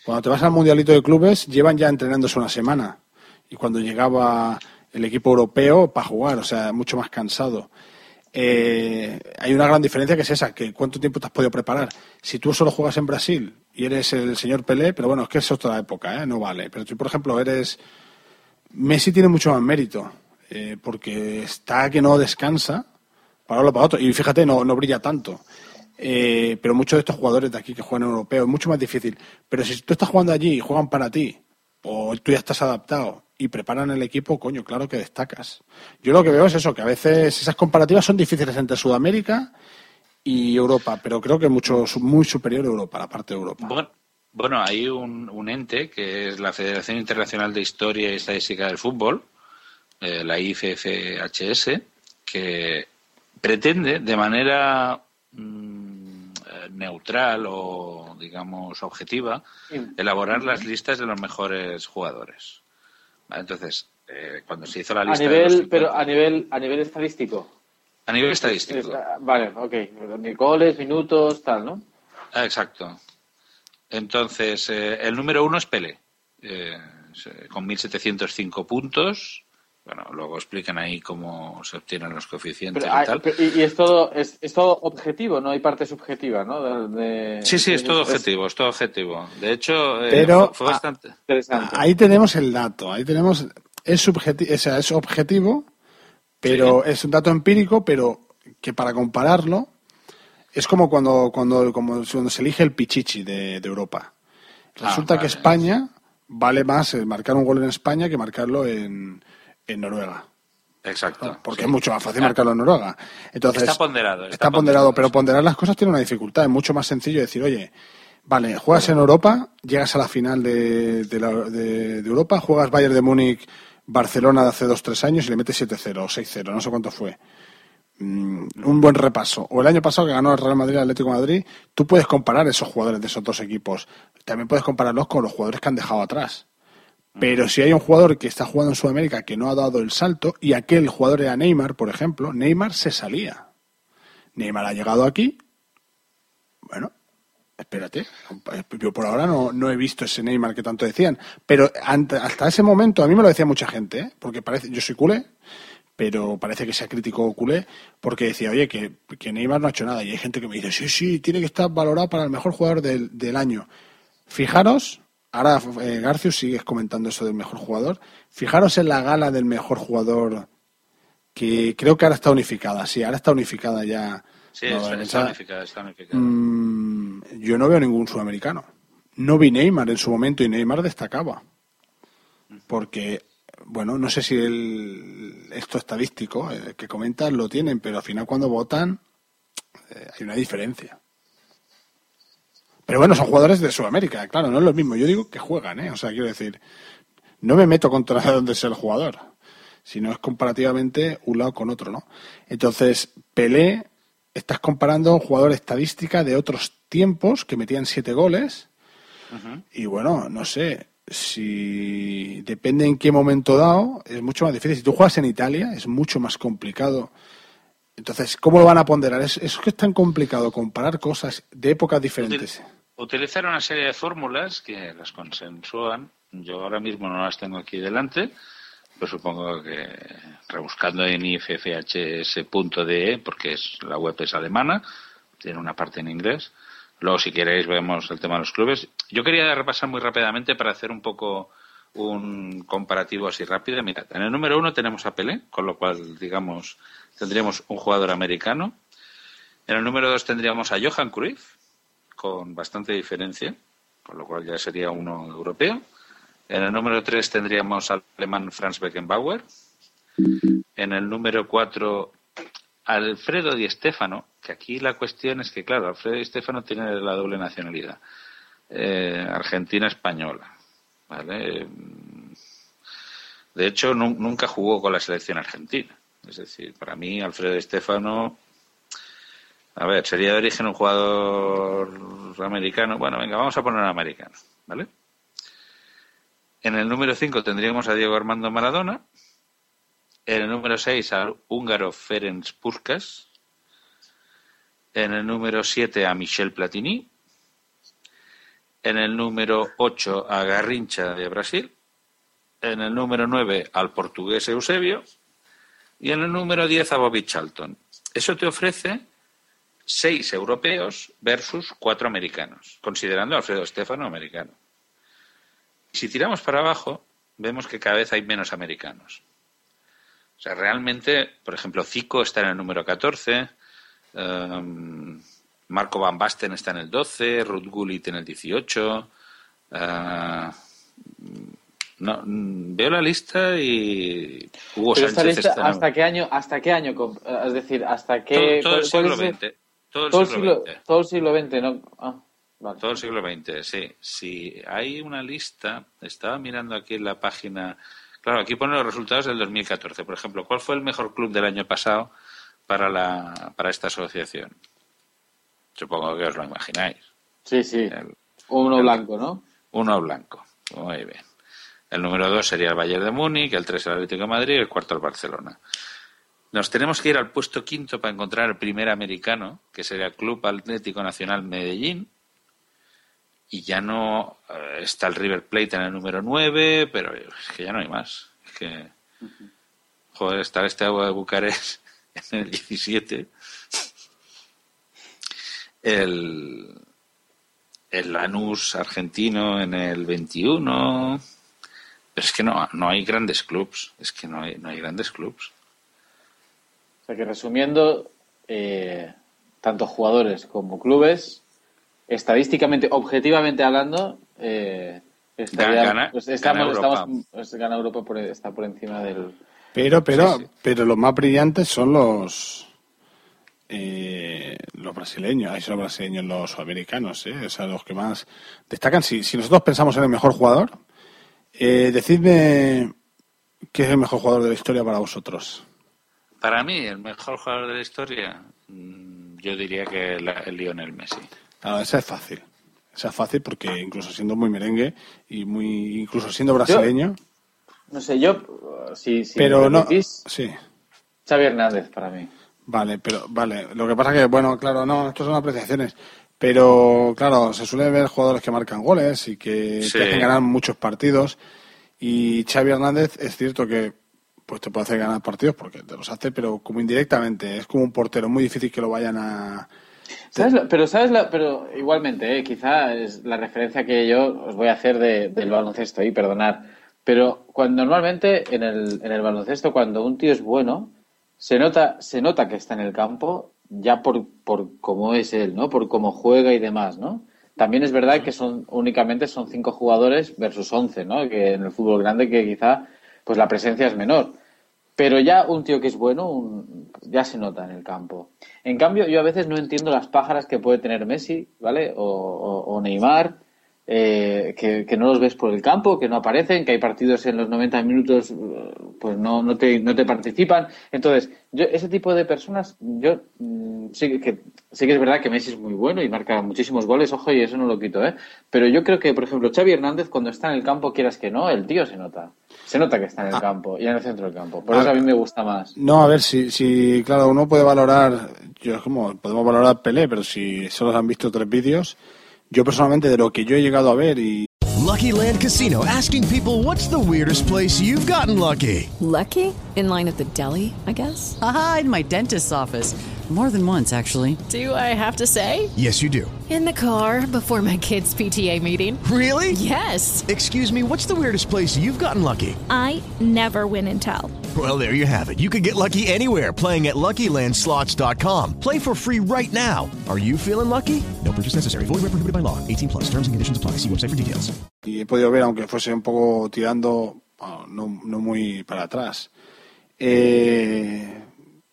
cuando te vas al Mundialito de Clubes, llevan ya entrenándose una semana. Y cuando llegaba el equipo europeo, para jugar, o sea, mucho más cansado. Eh, hay una gran diferencia que es esa, que cuánto tiempo te has podido preparar. Si tú solo juegas en Brasil y eres el señor Pelé, pero bueno, es que es otra época, ¿eh? no vale. Pero tú, por ejemplo, eres... Messi tiene mucho más mérito, eh, porque está que no descansa para uno para otro. Y fíjate, no, no brilla tanto. Pero muchos de estos jugadores de aquí que juegan en europeo es mucho más difícil. Pero si tú estás jugando allí y juegan para ti, o tú ya estás adaptado y preparan el equipo, coño, claro que destacas. Yo lo que veo es eso, que a veces esas comparativas son difíciles entre Sudamérica y Europa, pero creo que mucho, muy superior a Europa, la parte de Europa. Bueno, bueno, hay un, un ente que es la Federación Internacional de Historia y Estadística del Fútbol, eh, la IFFHS, que pretende de manera mm, neutral o, digamos, objetiva, elaborar las listas de los mejores jugadores. Vale, Entonces, eh, cuando se hizo la A lista de los nivel, 50 pero a nivel, a nivel estadístico. a nivel estadístico. Es- ah, vale, ok. Goles, minutos, tal, ¿no? Ah, exacto. Entonces, eh, el número uno es Pele, eh, con 1.705 puntos. Bueno, luego explican ahí cómo se obtienen los coeficientes Pero y hay- tal. pero- y, y es todo es, es todo objetivo, no hay parte subjetiva, ¿no? De- de- Sí, sí, es todo es- objetivo, es todo objetivo. De hecho, eh, Pero, fue, fue bastante. Interesante. Ahí tenemos el dato, ahí tenemos, es, subjeti- o sea, es objetivo, pero es un dato empírico, pero que para compararlo es como cuando, cuando, como cuando se elige el Pichichi de, de Europa. Resulta Ah, que vale. España vale más marcar un gol en España que marcarlo en, en Noruega. Exacto. Porque sí. es mucho más fácil Claro. marcarlo en Noruega. Entonces, Está ponderado, está Está ponderado, ponderado, pero ponderar las cosas tiene una dificultad. Es mucho más sencillo decir, oye, vale, juegas en Europa, llegas a la final de, de, la- de- de Europa, juegas Bayern de Múnich, Barcelona de hace dos, tres años y le metes 7-0 o 6-0, no sé cuánto fue. Mm, un buen repaso. O el año pasado que ganó el Real Madrid el Atlético de Madrid, tú puedes comparar esos jugadores de esos dos equipos. También puedes compararlos con los jugadores que han dejado atrás. Pero si hay un jugador que está jugando en Sudamérica que no ha dado el salto y aquel jugador era Neymar, por ejemplo, Neymar se salía. Neymar ha llegado aquí. Bueno, espérate. Yo por ahora no, no he visto ese Neymar que tanto decían. Pero hasta ese momento, a mí me lo decía mucha gente, ¿eh? porque parece, yo soy culé, pero parece que sea crítico culé, porque decía, oye, que, que Neymar no ha hecho nada. Y hay gente que me dice, sí, sí, tiene que estar valorado para el mejor jugador del, del año. Fijaros, ahora eh, Garcius sigues comentando eso del mejor jugador. Fijaros en la gala del mejor jugador, que creo que ahora está unificada, sí, ahora está unificada ya. Sí, No, está, esa- está unificado. Mm, yo no veo ningún sudamericano. No vi Neymar en su momento y Neymar destacaba. Porque, bueno, no sé si el, esto estadístico eh, que comentas lo tienen, pero al final cuando votan eh, hay una diferencia. Pero bueno, son jugadores de Sudamérica, claro, no es lo mismo. Yo digo que juegan, ¿eh? O sea, quiero decir, no me meto contra <laughs> donde sea el jugador, sino es comparativamente un lado con otro, ¿no? Entonces, Pelé, estás comparando un jugador estadística de otros tiempos que metían siete goles y bueno, no sé, si depende en qué momento dado, es mucho más difícil. Si tú juegas en Italia, es mucho más complicado. Entonces, ¿cómo lo van a ponderar? Es, es que es tan complicado comparar cosas de épocas diferentes. Utilizar una serie de fórmulas que las consensúan. Yo ahora mismo no las tengo aquí delante, pero supongo que rebuscando en iffhs.de, porque es, la web es alemana, tiene una parte en inglés. Luego, si queréis, vemos el tema de los clubes. Yo quería repasar muy rápidamente para hacer un poco un comparativo así rápido. Mirad, en el número uno tenemos a Pelé, con lo cual, digamos, tendríamos un jugador americano. En el número dos tendríamos a Johan Cruyff, bastante diferencia. con lo cual ya sería uno europeo. En el número 3 tendríamos al alemán Franz Beckenbauer. En el número 4, Alfredo Di Stefano, que aquí la cuestión es que, claro, Alfredo Di Stefano tiene la doble nacionalidad, eh, argentina-española. ¿vale? De hecho, nu- nunca jugó con la selección argentina. Es decir, para mí, Alfredo Di Stefano, a ver, sería de origen un jugador americano. Bueno, venga, vamos a poner un americano, ¿vale? En el número 5 tendríamos a Diego Armando Maradona. En el número 6 al húngaro Ferenc Puskas. En el número 7 a Michel Platini. En el número 8 a Garrincha de Brasil. En el número 9 al portugués Eusebio. Y en el número 10 a Bobby Charlton. Eso te ofrece seis europeos versus cuatro americanos, considerando a Alfredo Stefano americano. Si tiramos para abajo, vemos que cada vez hay menos americanos. O sea, realmente, por ejemplo, Zico está en el número 14, um, Marco Van Basten está en el 12, Ruth Gullit en el 18. uh, no, veo la lista y Hugo Pero esta Sánchez lista, está en- ¿hasta qué año? ¿Hasta qué año? comp- Es decir, ¿hasta qué? todo, todo el siglo XX. Todo el todo siglo siglo, XX. todo el siglo XX, ¿no? Ah, vale. Todo el siglo XX, sí. Si hay una lista, estaba mirando aquí en la página. Claro, aquí pone los resultados del 2014. Por ejemplo, ¿cuál fue el mejor club del año pasado para, la, para esta asociación? Supongo que os lo imagináis. Sí, sí. El- Uno el- blanco, ¿no? Uno blanco. Muy bien. El número dos sería el Bayern de Múnich, el tres el Atlético de Madrid y el cuarto el Barcelona. Nos tenemos que ir al puesto quinto para encontrar el primer americano, que sería Club Atlético Nacional Medellín. Y ya no eh, está el River Plate en el número 9, pero es que ya no hay más. Es que, joder, está este agua de Bucarest <laughs> en el 17. El, el Lanús argentino en el 21. Pero es que no, no hay grandes clubs. Es que no hay, no hay grandes clubs. O sea que resumiendo, eh, tanto jugadores como clubes, estadísticamente, objetivamente hablando, eh, estaría- Gana- pues gana estamos, Europa. estamos- pues gana Europa por, está por encima del. Pero, pero, Sí, sí. pero los más brillantes son los eh, los brasileños, ahí son los brasileños, los sudamericanos, ¿eh? o sea, los que más destacan. Si, si nosotros pensamos en el mejor jugador, eh, decidme qué es el mejor jugador de la historia para vosotros. Para mí, el mejor jugador de la historia, mm, yo diría que la- el Lionel Messi. Claro, esa es fácil. Esa es fácil porque incluso siendo muy merengue y muy incluso siendo brasileño, No sé, yo, si, si pero me no, sí. Xavi Hernández para mí. Vale, pero vale. Lo que pasa que, bueno, claro, no, esto son apreciaciones. Pero, claro, se suele ver jugadores que marcan goles y que Sí. te hacen ganar muchos partidos. Y Xavi Hernández es cierto que pues te puede hacer ganar partidos porque te los hace, pero como indirectamente. Es como un portero, muy difícil que lo vayan a... ¿Sabes lo- pero sabes la- pero igualmente, eh, quizá es la referencia que yo os voy a hacer de- del baloncesto y perdonar. Pero cuando normalmente en el, en el baloncesto, cuando un tío es bueno, se nota, se nota que está en el campo ya por, por cómo es él, ¿no? Por cómo juega y demás, ¿no? También es verdad que son únicamente son cinco jugadores versus once, ¿no? Que en el fútbol grande que quizá pues la presencia es menor. Pero ya un tío que es bueno, un- ya se nota en el campo. En cambio, yo a veces no entiendo las pájaras que puede tener Messi, ¿vale? O, o- o Neymar, eh, que, que no los ves por el campo, que no aparecen, que hay partidos en los 90 minutos, pues no, no, te, no te participan. Entonces, yo ese tipo de personas, yo mm, sí que, sí que es verdad que Messi es muy bueno y marca muchísimos goles, ojo, y eso no lo quito, ¿eh? Pero yo creo que, por ejemplo, Xavi Hernández, cuando está en el campo, quieras que no, el tío se nota. Se nota que está en el campo y en el centro del campo. Por Ah. eso a mí me gusta más. No, a ver, si, si claro, uno puede valorar, yo es como, podemos valorar Pelé, pero si solo han visto tres vídeos, yo personalmente de lo que yo he llegado a ver y Lucky Land Casino asking people what's the weirdest place you've gotten lucky? Lucky? In line at the deli, I guess? Aha, in my dentist's office. More than once, actually. Do I have to say? Yes, you do. In the car before my kids' PTA meeting. Really? Yes. Excuse me, what's the weirdest place you've gotten lucky? I never win and tell. Well, there you have it. You can get lucky anywhere playing at LuckyLandSlots.com. Play for free right now. Are you feeling lucky? No purchase necessary. Void where prohibited by law. 18 plus. Terms and conditions apply. See website for details. Y he podido ver, aunque fuese un poco tirando, bueno, no, no muy para atrás. Eh,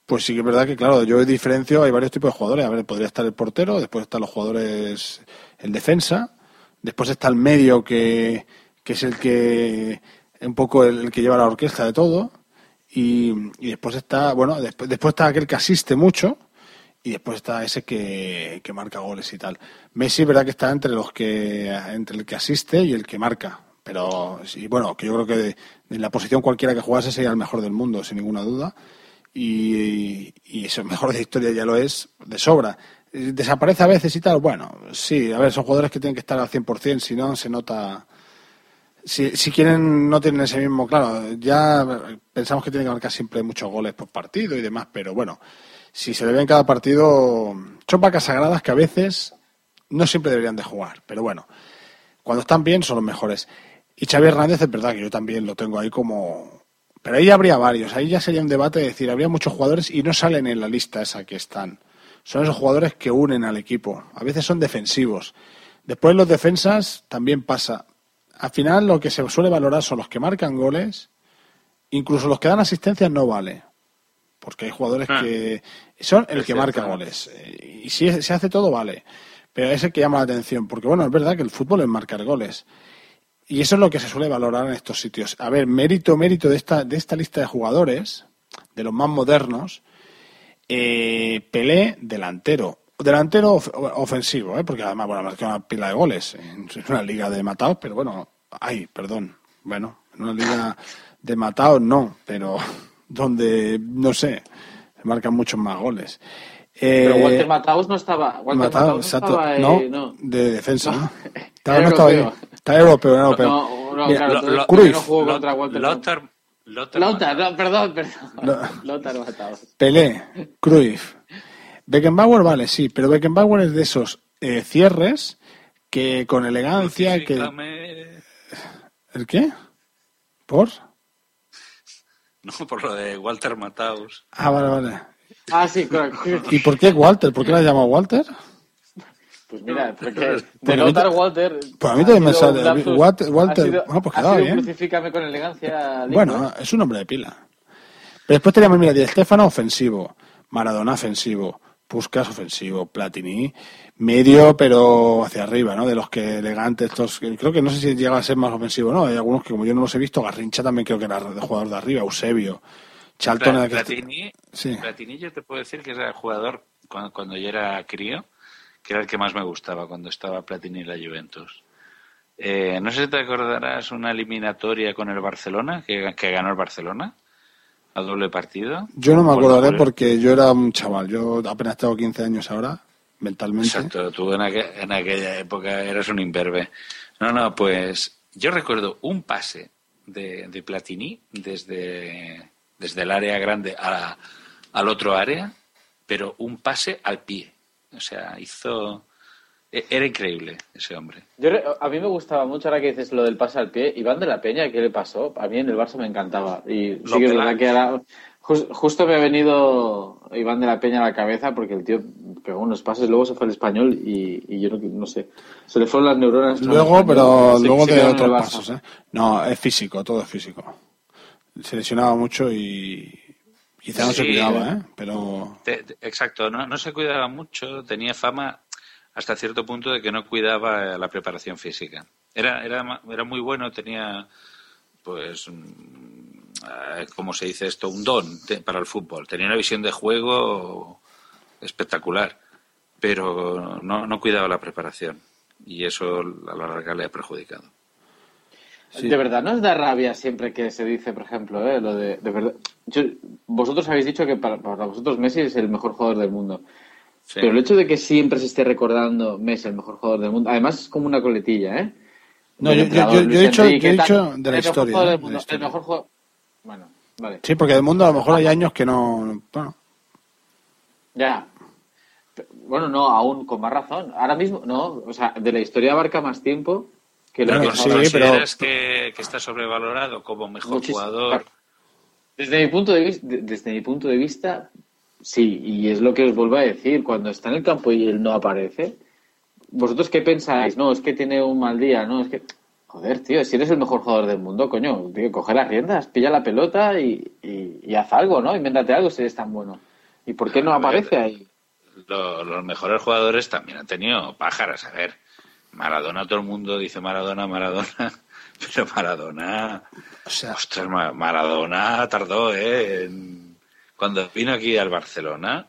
pues sí que es verdad que, claro, yo diferencio, hay varios tipos de jugadores. A ver, podría estar el portero, después están los jugadores, el defensa, después está el medio que, que es el que, un poco el, que lleva la orquesta de todo. Y, y después está, bueno, después, después está aquel que asiste mucho y después está ese que, que marca goles y tal. Messi, es verdad que está entre los que, entre el que asiste y el que marca. Pero sí, bueno, que yo creo que de, de la posición cualquiera que jugase sería el mejor del mundo, sin ninguna duda. Y, y eso, el mejor de historia ya lo es de sobra. Desaparece a veces y tal, bueno, sí, a ver, son jugadores que tienen que estar al 100%, si no se nota... Si, si quieren, no tienen ese mismo, claro, ya pensamos que tienen que marcar siempre muchos goles por partido y demás, pero bueno, si se le ve en cada partido, son sagradas que a veces no siempre deberían de jugar, pero bueno, cuando están bien son los mejores. Y Xavi Hernández es verdad que yo también lo tengo ahí como... Pero ahí habría varios, ahí ya sería un debate de decir, habría muchos jugadores y no salen en la lista esa que están. Son esos jugadores que unen al equipo. A veces son defensivos. Después los defensas también pasa. Al final lo que se suele valorar son los que marcan goles, incluso los que dan asistencias no vale. Porque hay jugadores Ah. que son el Es que marca goles. Y si se hace todo, vale. Pero es el que llama la atención. Porque bueno, es verdad que el fútbol es marcar goles. Y eso es lo que se suele valorar en estos sitios. A ver, mérito, mérito de esta, de esta lista de jugadores, de los más modernos, eh, Pelé, delantero. Delantero of- ofensivo, ¿eh? porque además, bueno, marcado una pila de goles en una liga de matados, pero bueno, ay, perdón, bueno, en una liga de matados no, pero <laughs> donde, no sé, marcan muchos más goles. Eh, Pero Walter Mataus no estaba. Walter Mataus no exacto. estaba, eh, no, no. de defensa, ¿no? Estaba, <laughs> no estaba ahí. europeo. Está europeo, era europeo. No, no, Mira, claro, Lo- entonces, Lo- ¿por qué no jugó contra Walter Lothar, Lothar Lothar, no, perdón, perdón. Lo- <laughs> Lothar Mataus. Pelé, Cruyff. Beckenbauer, vale, sí, pero Beckenbauer es de esos eh, cierres que con elegancia, que... Crucifícame. ¿El qué? ¿Por? No, por lo de Walter Mataus. Ah, vale, vale. Ah, sí, claro. ¿Y por qué Walter? ¿Por qué la has llamado Walter? Pues mira, porque de te- Walter. Pues a mí también me sale. lapsus. Walter, Walter Ha sido- bueno, pues quedaba bien. Crucifícame con elegancia. Bueno, es un hombre de pila. Pero después teníamos, mira, Di Stefano ofensivo, Maradona ofensivo, Puskas ofensivo, Platini medio, pero hacia arriba, ¿no? De los que elegantes, estos, que creo que no sé si llega a ser más ofensivo, ¿no? Hay algunos que como yo no los he visto, Garrincha también creo que era de jugador de arriba, Eusebio, Charlton Pla- Platini, Sí. Platini yo te puedo decir que era el jugador cuando, cuando yo era crío, que era el que más me gustaba cuando estaba Platini en la Juventus. Eh, no sé si te acordarás una eliminatoria con el Barcelona, que, que ganó el Barcelona, a doble partido. Yo no me acordaré porque yo era un chaval, yo apenas tengo 15 años ahora, mentalmente. Exacto, tú en aquella época eras un imberbe. No, no, pues yo recuerdo un pase de, de Platini desde, desde el área grande a- al otro área, pero un pase al pie. O sea, hizo... e- Era increíble ese hombre. Yo re- a mí me gustaba mucho ahora que dices lo del pase al pie. Iván de la Peña, ¿qué le pasó? A mí en el Barça me encantaba. Y Lo sí que verdad que ahora. jus- justo me ha venido Iván de la Peña a la cabeza porque el tío pegó unos pases, luego se fue al español y, y yo no, no sé. Se le fueron las neuronas. Luego, pero luego de otros pasos, ¿eh? No, es físico, todo es físico. Se lesionaba mucho y quizá no se cuidaba, ¿eh? Pero Te- te- exacto, no, no se cuidaba mucho, tenía fama hasta cierto punto de que no cuidaba eh, la preparación física. Era, era, era muy bueno, tenía, pues, mm, eh, ¿cómo se dice esto? Un don para el fútbol. Tenía una visión de juego espectacular, pero no, no cuidaba la preparación. Y eso a la larga le ha perjudicado. De verdad, ¿no os da rabia siempre que se dice, por ejemplo, eh, lo de, de verdad? Yo- vosotros habéis dicho que para, para vosotros Messi es el mejor jugador del mundo. Sí. Pero el hecho de que siempre se esté recordando Messi el mejor jugador del mundo, además es como una coletilla, ¿eh? No, yo- he Enrique, yo he dicho de la mejor historia, jugador ¿eh? De el mejor jugador. Bueno, vale. sí, porque del mundo a lo mejor hay años que no, bueno, Ya. Bueno, no, aún con más razón. Ahora mismo, no, o sea, de la historia abarca más tiempo que lo Pero que sí, pero- ¿Consideras que, que está sobrevalorado como mejor jugador? Desde mi punto de vista, desde mi punto de vista, sí, y es lo que os vuelvo a decir, cuando está en el campo y él no aparece, ¿vosotros qué pensáis? No, es que tiene un mal día, no, es que joder, tío, si eres el mejor jugador del mundo, coño, tío, coge las riendas, pilla la pelota y, y, y haz algo, ¿no? Invéntate algo si eres tan bueno. ¿Y por qué no aparece ahí? Lo- los mejores jugadores también han tenido pájaras. A ver, Maradona, todo el mundo dice Maradona, Maradona, <laughs> pero Maradona, ostras, Ma- Maradona tardó, ¿eh? En- Cuando vino aquí al Barcelona,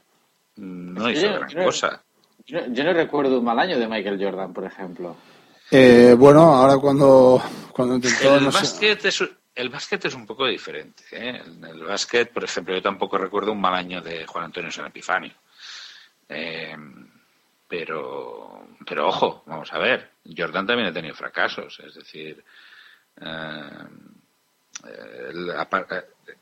no hizo yo- gran yo- cosa. Yo, yo no recuerdo un mal año de Michael Jordan, por ejemplo. Eh, bueno, ahora cuando, cuando intentó... El no sé- básquet, es, el básquet es un poco diferente. ¿eh? En el básquet, por ejemplo, yo tampoco recuerdo un mal año de Juan Antonio San Epifanio. Eh, pero, pero ojo, vamos a ver, Jordan también ha tenido fracasos, es decir, eh, eh,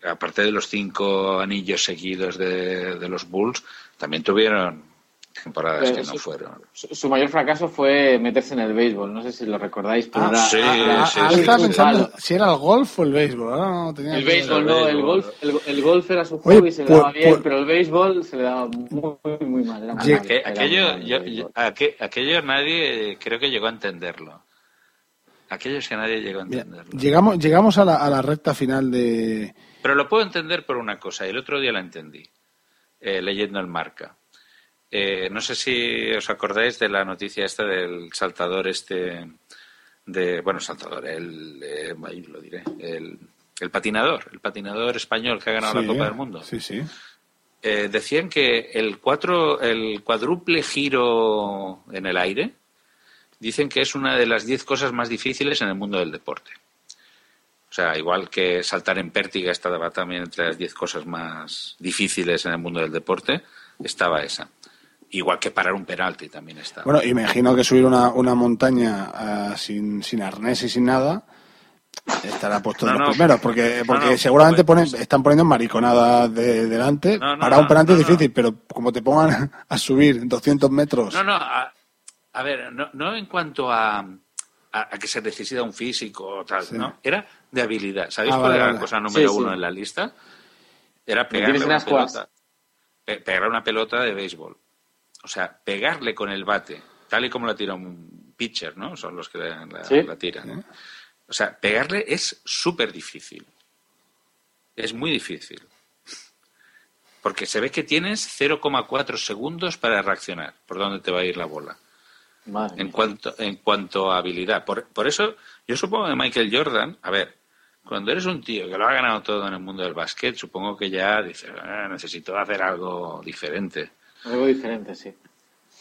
aparte de los cinco anillos seguidos de, de los Bulls, también tuvieron temporadas Pero que no sí. fueron. Su, su mayor fracaso fue meterse en el béisbol, no sé si lo recordáis, pero Ah, era- sí, era- sí, sí, estaba sí. pensando si era el golf o el béisbol. Ahora no tenía El béisbol, no, el golf, el, el golf era su Oye, hobby, se le pues- daba bien, pues- pero el béisbol se le daba muy, muy mal. Era era aquello, muy malo el yo- aque- aquello nadie eh, creo que llegó a entenderlo. Aquello es que nadie llegó a Mira, entenderlo. llegamos, llegamos a la, a la recta final de... Pero lo puedo entender por una cosa, y el otro día la entendí, eh, leyendo el marca. Eh, no sé si os acordáis de la noticia esta del saltador este, de, bueno, saltador, el, eh, ahí lo diré, el, el patinador, el patinador español que ha ganado Sí, la Copa del Mundo. Sí, sí. Eh, decían que el, cuatro, el cuádruple giro en el aire, dicen que es una de las diez cosas más difíciles en el mundo del deporte. O sea, igual que saltar en pértiga estaba también entre las diez cosas más difíciles en el mundo del deporte, estaba esa. Igual que parar un penalti también estaba. Bueno, imagino que subir una, una montaña ah, sin, sin arnés y sin nada estará puesto de No, los no. primeros, porque, porque no, seguramente pues- ponen, están poniendo mariconadas de, delante. No, no, Para no, un penalti no, es no. difícil, pero como te pongan a subir 200 metros... No, no, a, a ver, no, no en cuanto a, a, a que se necesita un físico o tal, Sí. ¿no? Era de habilidad. ¿Sabéis Ah, cuál vale, era vale. la cosa número Sí, sí. uno en la lista? Era pegarle una pelota, pe- pegar una pelota de béisbol. O sea, pegarle con el bate, tal y como la tira un pitcher, ¿no? Son los que la, la- Sí. la tiran. O sea, pegarle es súper difícil. Es muy difícil. Porque se ve que tienes 0,4 segundos para reaccionar por dónde te va a ir la bola. Madre En mía. cuanto, en cuanto a habilidad. Por, por eso, yo supongo que Michael Jordan, a ver, cuando eres un tío que lo ha ganado todo en el mundo del básquet, supongo que ya dices, "Ah, necesito hacer algo diferente. Algo diferente, sí.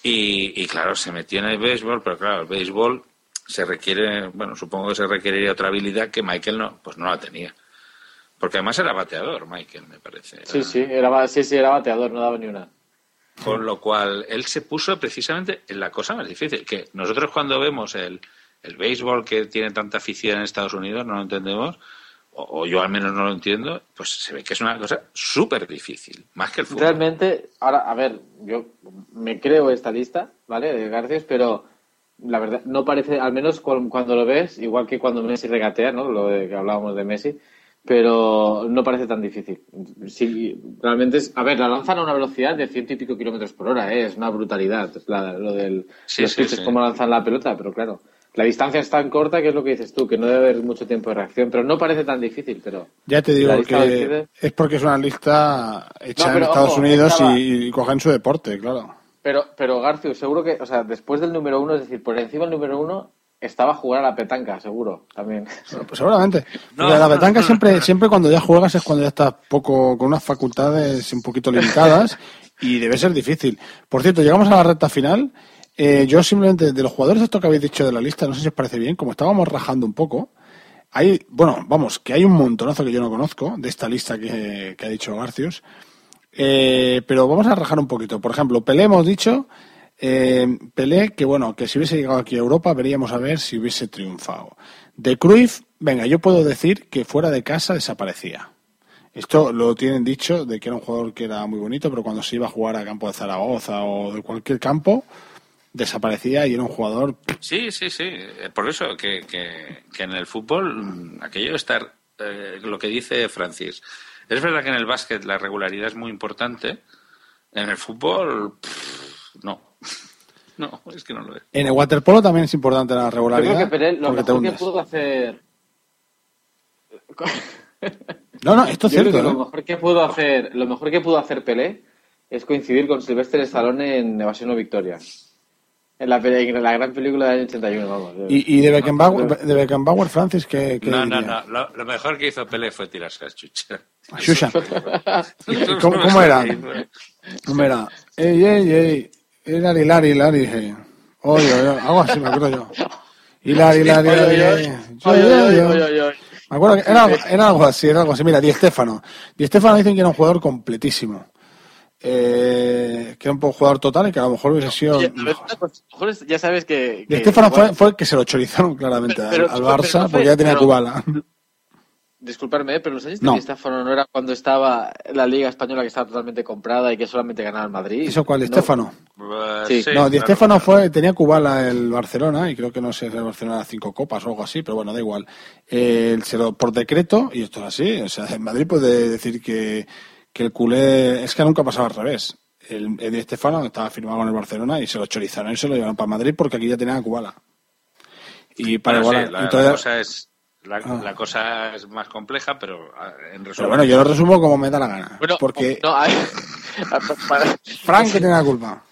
Y, y claro, se metió en el béisbol, pero claro, el béisbol se requiere, bueno, supongo que se requeriría otra habilidad que Michael no, pues no la tenía. Porque además era bateador, Michael, me parece. Era- Sí, sí, era, sí, sí, era bateador, no daba ni una. Con lo cual, él se puso precisamente en la cosa más difícil. Que nosotros cuando vemos el, el béisbol que tiene tanta afición en Estados Unidos, no lo entendemos, o, o yo al menos no lo entiendo, pues se ve que es una cosa súper difícil, más que el fútbol. Realmente, ahora, a ver, yo me creo esta lista, ¿vale? De Garcias, pero la verdad, no parece, al menos cu- cuando lo ves, igual que cuando Messi regatea, ¿no? Lo de que hablábamos de Messi, pero no parece tan difícil. Sí, realmente es, a ver, la lanzan a una velocidad de ciento y pico kilómetros por hora, ¿eh? Es una brutalidad, la- lo del, Sí, los sí. cómo lanzan la pelota, pero claro. La distancia es tan corta que es lo que dices tú, que no debe haber mucho tiempo de reacción, pero no parece tan difícil, pero... Ya te digo que decide- es porque es una lista hecha No, en Estados ojo, Unidos estaba- y, y cogen su deporte, claro. Pero, pero Garcio, seguro que, o sea, después del número uno, es decir, por encima del número uno, estaba a jugar a la petanca, seguro, también. Pues seguramente. No, la no, petanca no, siempre, no. siempre cuando ya juegas es cuando ya estás poco, con unas facultades un poquito limitadas <laughs> y debe ser difícil. Por cierto, llegamos a la recta final. Eh, yo simplemente, de los jugadores esto que habéis dicho de la lista, no sé si os parece bien, como estábamos rajando un poco, hay, bueno, vamos, que hay un montonazo que yo no conozco de esta lista que, ha dicho Garcius. Eh, pero vamos a rajar un poquito. Por ejemplo, Pelé hemos dicho, eh, Pelé, que bueno, que si hubiese llegado aquí a Europa veríamos a ver si hubiese triunfado. De Cruyff, venga, yo puedo decir que fuera de casa desaparecía. Esto lo tienen dicho de que era un jugador que era muy bonito, pero cuando se iba a jugar a campo de Zaragoza o de cualquier campo, desaparecía y era un jugador Sí, sí, sí. Eh, Por eso que, que, que en el fútbol, mm, aquello estar, eh, lo que dice Francis, Es verdad que en el básquet la regularidad es muy importante. En el fútbol, pff, no. <laughs> No, es que no lo es. En el waterpolo también es importante la Yo regularidad. creo que Pelé lo mejor que pudo hacer. <laughs> No, no, esto es Yo cierto. lo mejor que pudo hacer, lo mejor que pudo hacer Pelé es coincidir con Sylvester Stallone en Evasión o Victoria. En la, en la gran película del año 81, vamos. Y, y de Beckenbauer, de Beckenbauer Francis, ¿qué, qué No, no, no. Lo, lo mejor que hizo Pelé fue tirarse a chucha. A Xuxa. <laughs> ¿Cómo, cómo era? ¿Cómo era? Ey, ey, ey. Hilari, Hilari, Hilari. hey. Oye, oye, algo así me acuerdo yo. Hilari, Hilari. Me acuerdo que era, era algo así, era algo así. Mira, Di Stéfano. Di Stéfano dicen que era un jugador completísimo. Eh, que era un poco jugador total y que a lo mejor hubiese sido... Oye, a ver, una cosa, a lo mejor ya sabes que. Bueno, fue, fue el que se lo chorizaron claramente Pero- al, Barça pero no fue- porque ya tenía pero- Kubala. Disculparme, ¿eh? pero los años de No. Di Stéfano no era cuando estaba la Liga Española que estaba totalmente comprada y que solamente ganaba el Madrid. ¿Eso cuál? Di No. Stéfano. Sí. no, Di claro. Stéfano fue, tenía Kubala el Barcelona y creo que no sé si el Barcelona cinco copas o algo así, pero bueno, da igual. Eh, se lo, por decreto, y esto es así, o sea, en Madrid puede decir que, que el culé, es que nunca pasaba al revés. El, el Di Stéfano estaba firmado con el Barcelona y se lo chorizaron y se lo llevaron para Madrid porque aquí ya tenía a Kubala. Y para Bueno, igualar. sí, la, cosa es, la, Ah. la cosa es más compleja, pero ah, en resumen. pero bueno, yo lo resumo como me da la gana. Bueno, porque no, a ver, <laughs> para- Frank que tiene la culpa.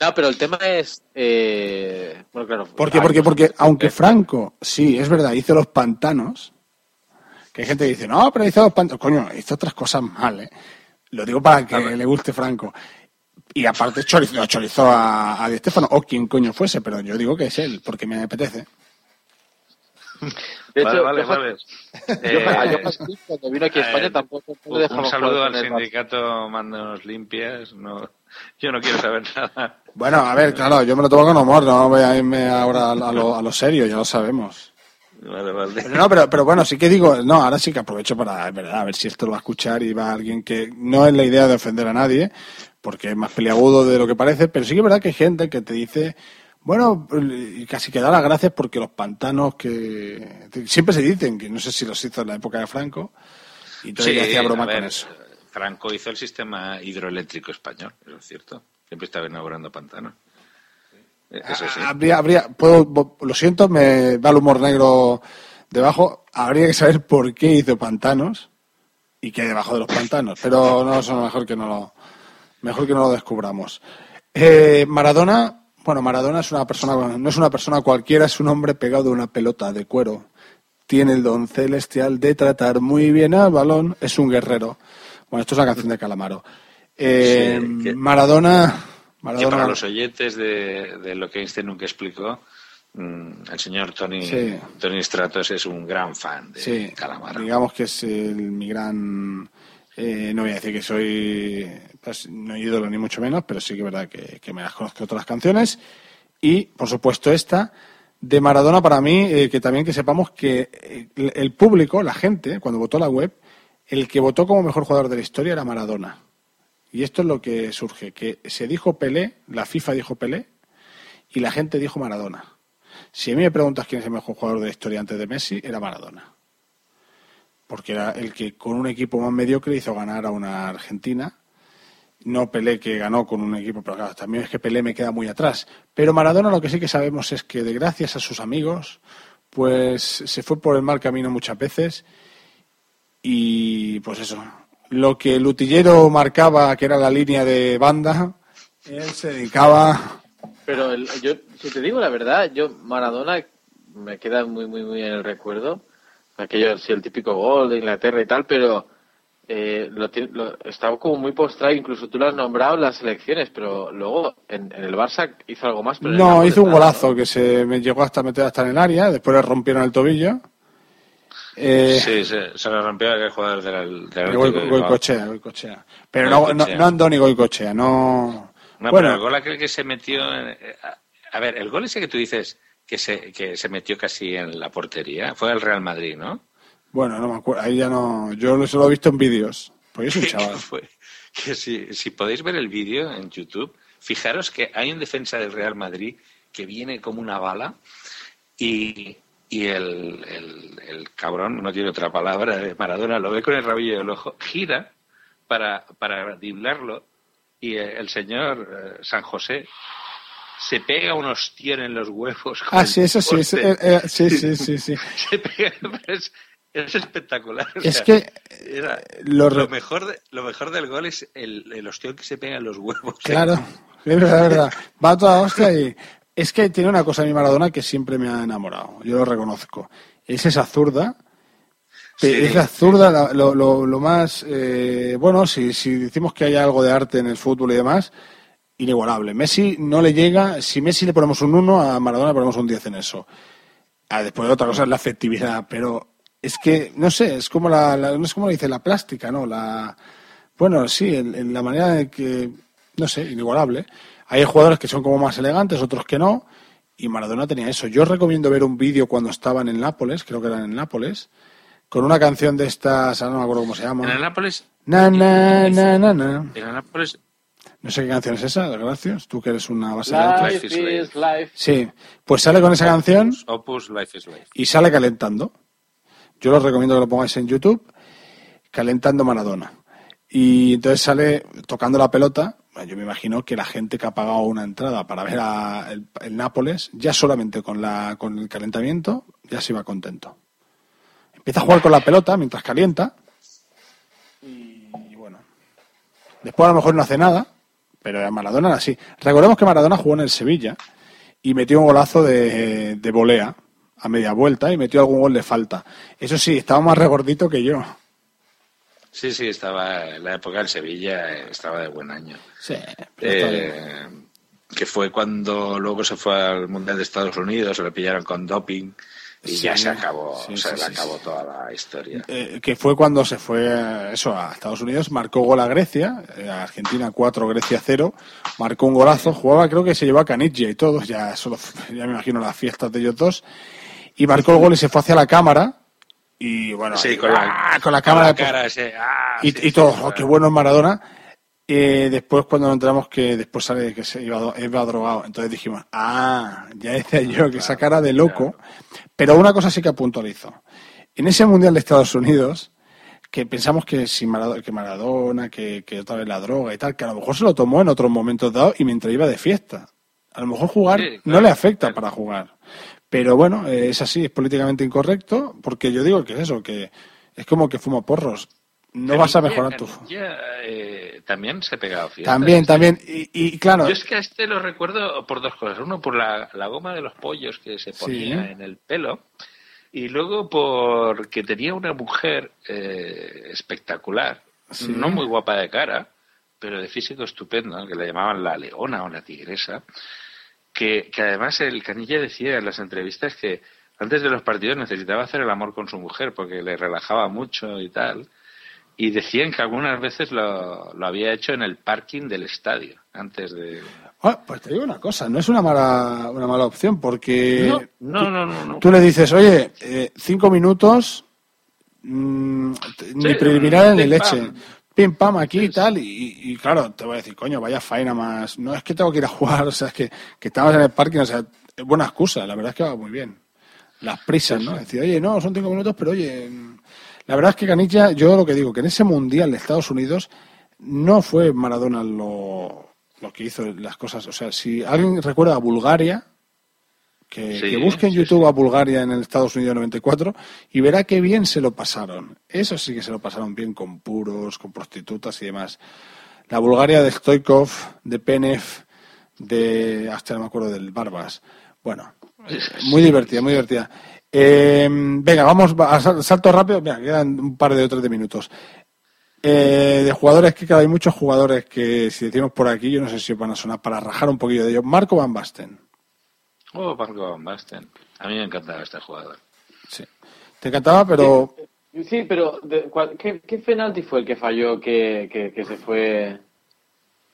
No, pero el tema es. Eh, bueno, claro. ¿Por qué? Porque, porque aunque Franco, sí, es verdad, hizo los pantanos, que hay gente que dice, no, pero hizo los pantanos, coño, hizo otras cosas mal, ¿eh? Lo digo para que le guste Franco. Y aparte chorizo, chorizó a, a Di o quien coño fuese, pero yo digo que es él, porque me apetece. De vale, hecho, vale, vale. Yo, Eh, cuando vino aquí a España, eh, tampoco no un, saludo al sindicato Manos Limpias. No, yo no quiero saber <laughs> nada. Bueno, a ver, claro, yo me lo tomo con humor, no voy a irme ahora a, a lo, a lo serio, ya lo sabemos. Vale, vale. Pero no, pero, pero bueno, sí que digo, no, ahora sí que aprovecho para, verdad, a ver si esto lo va a escuchar y va alguien que no es la idea de ofender a nadie, porque es más peliagudo de lo que parece, pero sí que es verdad que hay gente que te dice, bueno, y casi que da las gracias porque los pantanos que siempre se dicen, que no sé si los hizo en la época de Franco, y todavía Sí, hacía broma ver, con eso. Franco hizo el sistema hidroeléctrico español, eso es cierto. Siempre estaba inaugurando pantanos. Eso sí. Habría, habría, puedo, lo siento, me va el humor negro debajo, habría que saber por qué hizo pantanos y qué hay debajo de los pantanos, pero no, eso mejor que no lo, mejor que no lo descubramos. Eh, Maradona, bueno, Maradona es una persona, no es una persona cualquiera, es un hombre pegado a una pelota de cuero. Tiene el don celestial de tratar muy bien al balón, es un guerrero. Bueno, esto es una canción de Calamaro. Eh, Sí, que- Maradona, Que para los oyentes de, de lo que Einstein nunca explicó, mm, el señor Tony, Sí. Tony Stratos es un gran fan de Sí, Calamaro. digamos que es el, mi gran... eh, no voy a decir que soy pues, no ídolo ni mucho menos, pero sí que es verdad que, que me las conozco otras canciones. Y, por supuesto, esta de Maradona para mí, eh, que también que sepamos que el, el público, la gente, cuando votó la web, el que votó como mejor jugador de la historia era Maradona. Y esto es lo que surge, que se dijo Pelé, la FIFA dijo Pelé, y la gente dijo Maradona. Si a mí me preguntas quién es el mejor jugador de la historia antes de Messi, era Maradona porque era el que con un equipo más mediocre hizo ganar a una Argentina. No Pelé que ganó con un equipo, pero claro, también es que Pelé me queda muy atrás. Pero Maradona lo que sí que sabemos es que de gracias a sus amigos, pues se fue por el mal camino muchas veces y pues eso, lo que el utillero marcaba que era la línea de banda, él se dedicaba Pero el- yo, si te digo la verdad, yo Maradona me queda muy, muy, muy en el recuerdo. Aquello, sí, el típico gol de Inglaterra y tal, pero eh, lo, lo- estaba como muy postrado. Incluso tú lo has nombrado en las selecciones, pero luego en, en el Barça hizo algo más. Pero No, hizo un golazo que se me llegó hasta meter hasta en el área, después le rompieron el tobillo. Eh, Sí, se, se le rompió aquel jugador del, del Goicoechea. Pero no, no, no Andoni Goicoechea, no. No, bueno, pero el gol aquel que se metió. en- eh, a- a ver, el gol ese que tú dices que se, que se metió casi en la portería fue el Real Madrid, ¿no? bueno, no me acuerdo, ahí ya no. Yo lo solo he visto en vídeos. Pues es un <laughs> chaval. fue- que si, si podéis ver el vídeo en YouTube, fijaros que hay un defensa del Real Madrid que viene como una bala y, y el, el, el cabrón, no tiene otra palabra, Maradona lo ve con el rabillo del ojo, gira para, para driblarlo y eh, el señor eh, San José se pega un ostión en los huevos. Ah, sí, eso sí, es- eh, eh, sí, sí, sí, sí. <laughs> Se pega, es, es espectacular. o Es que, era- lo mejor de- lo mejor del gol es el, el ostión que se pega en los huevos. Claro, es verdad, verdad. Va toda hostia y es que tiene una cosa mi Maradona que siempre me ha enamorado. Yo lo reconozco. Es esa zurda. Sí. Es la zurda la- lo, lo- lo más eh, bueno. Si, si decimos que hay algo de arte en el fútbol y demás, inigualable. Messi no le llega. Si Messi le ponemos un 1, a Maradona le ponemos un 10 en eso. Ah, después otra cosa es la efectividad, pero es que no sé, es como la, la- no es como dice la plástica, ¿no? La bueno, sí, en, en la manera de que no sé, inigualable. Hay jugadores que son como más elegantes, otros que no, y Maradona tenía eso. Yo os recomiendo ver un vídeo cuando estaban en Nápoles, creo que eran en Nápoles, con una canción de estas, no me acuerdo cómo se llama. En el Nápoles, Na, na, na, na, na. en el Nápoles No sé qué canción es esa, gracias. Tú que eres una base de datos. Life is life. Sí, pues sale con esa canción Opus Life is Life. y sale calentando. Yo os recomiendo que lo pongáis en YouTube, calentando Maradona. Y entonces sale tocando la pelota. Yo me imagino que la gente que ha pagado una entrada para ver a el, el Nápoles, ya solamente con, la, con el calentamiento, ya se iba contento. Empieza a jugar con la pelota mientras calienta. Y, y bueno. Después a lo mejor no hace nada, pero a Maradona era así. Recordemos que Maradona jugó en el Sevilla y metió un golazo de, de volea a media vuelta y metió algún gol de falta. Eso sí, estaba más regordito que yo. Sí, sí, estaba en la época del Sevilla, eh, estaba de buen año. Sí. Eh, que fue cuando luego se fue al Mundial de Estados Unidos, se le pillaron con doping y Sí, ya se acabó, sí, se sí, acabó toda la historia. Eh, que fue cuando se fue eh, eso a Estados Unidos, marcó gol a Grecia, a Argentina 4, Grecia 0, marcó un golazo, jugaba, creo que se llevó a Caniggia y todo, ya solo, <laughs> ya me imagino las fiestas de ellos dos, y marcó el gol y se fue hacia la cámara, y bueno, Sí, con la, ¡ah! con la cámara cara ese, ah, y, sí, y oh, qué bueno es Maradona. Eh, después cuando nos enteramos que después sale que se iba, iba drogado, entonces dijimos, ah, ya <laughs> decía yo que esa cara de loco. Pero una cosa sí que puntualizo. En ese Mundial de Estados Unidos, que pensamos que si Maradona, que, Maradona que, que otra vez la droga y tal, que a lo mejor se lo tomó en otros momentos dados y mientras iba de fiesta. A lo mejor jugar no le afecta para jugar. Pero bueno, eh, es así, es políticamente incorrecto, porque yo digo que es eso, que es como que fuma porros. No vas a mejorar tu... Eh, también se ha pegado fiestas. También, también. Y, y claro, Yo es que a este lo recuerdo por dos cosas. Uno, por la, la goma de los pollos que se ponía Sí. en el pelo. Y luego porque tenía una mujer eh, espectacular, Sí. no muy guapa de cara, pero de físico estupendo, que le llamaban la leona o la tigresa, que, que además el Canilla decía en las entrevistas que antes de los partidos necesitaba hacer el amor con su mujer porque le relajaba mucho y tal. Y decían que algunas veces lo, lo había hecho en el parking del estadio, antes de... Ah, pues te digo una cosa, no es una mala, una mala opción, porque No, no, no, no, no. tú le dices, oye, eh, cinco minutos, mm, ni preliminar ni leche. Pim pam aquí y tal, y, y claro, te voy a decir, coño, vaya faena más, no es que tengo que ir a jugar, <laughs> o sea, es que, que estamos en el parking, o sea, es buena excusa, la verdad es que va muy bien. Las prisas, ¿no? Decir, oye, no, son cinco minutos, pero oye, la verdad es que Canilla, yo lo que digo, que en ese mundial de Estados Unidos no fue Maradona lo, lo que hizo las cosas. O sea, si alguien recuerda a Bulgaria, que, Sí, que busque en sí, YouTube a Bulgaria en el Estados Unidos 94 y verá qué bien se lo pasaron. Eso sí que se lo pasaron bien con puros, con prostitutas y demás. La Bulgaria de Stoikov, de Penev, de. hasta no me acuerdo del Barbas. Bueno, <laughs> muy divertida, muy divertida. Eh, venga, vamos a sal- salto rápido. Mira, quedan un par de otros de minutos. Eh, de jugadores que claro, hay muchos jugadores que si decimos por aquí, yo no sé si van a sonar para rajar un poquillo de ellos. Marco Van Basten. Oh, Marco Van Basten. A mí me encantaba este jugador. Sí. Te encantaba, pero Sí, pero de- cuál- ¿qué, qué penalti fue el que falló que, que, que se fue?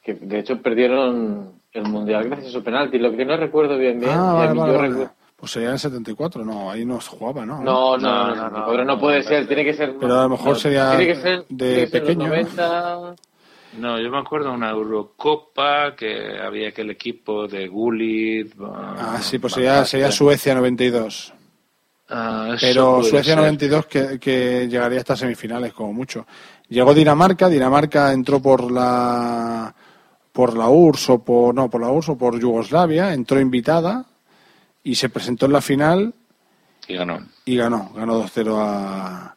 Que de hecho perdieron el mundial gracias a su penalti. Lo que no recuerdo bien bien. Ah, vale, vale, yo vale. Pues sería en el 74, no, ahí no se jugaba, ¿no? No, no, no, no, pero no puede ser, tiene que ser. Pero a lo mejor no, sería tiene que ser, de tiene que ser los pequeño. 90. No, yo me acuerdo de una Eurocopa que había aquel equipo de Gullit. Ah, sí, pues sería, sería Suecia 92. Ah, eso Pero Suecia ser. 92 que, que llegaría hasta semifinales como mucho. Llegó Dinamarca, Dinamarca entró por la por la URSS o por no, por la URSS o por Yugoslavia, entró invitada y se presentó en la final Y ganó. y ganó, ganó 2-0 a,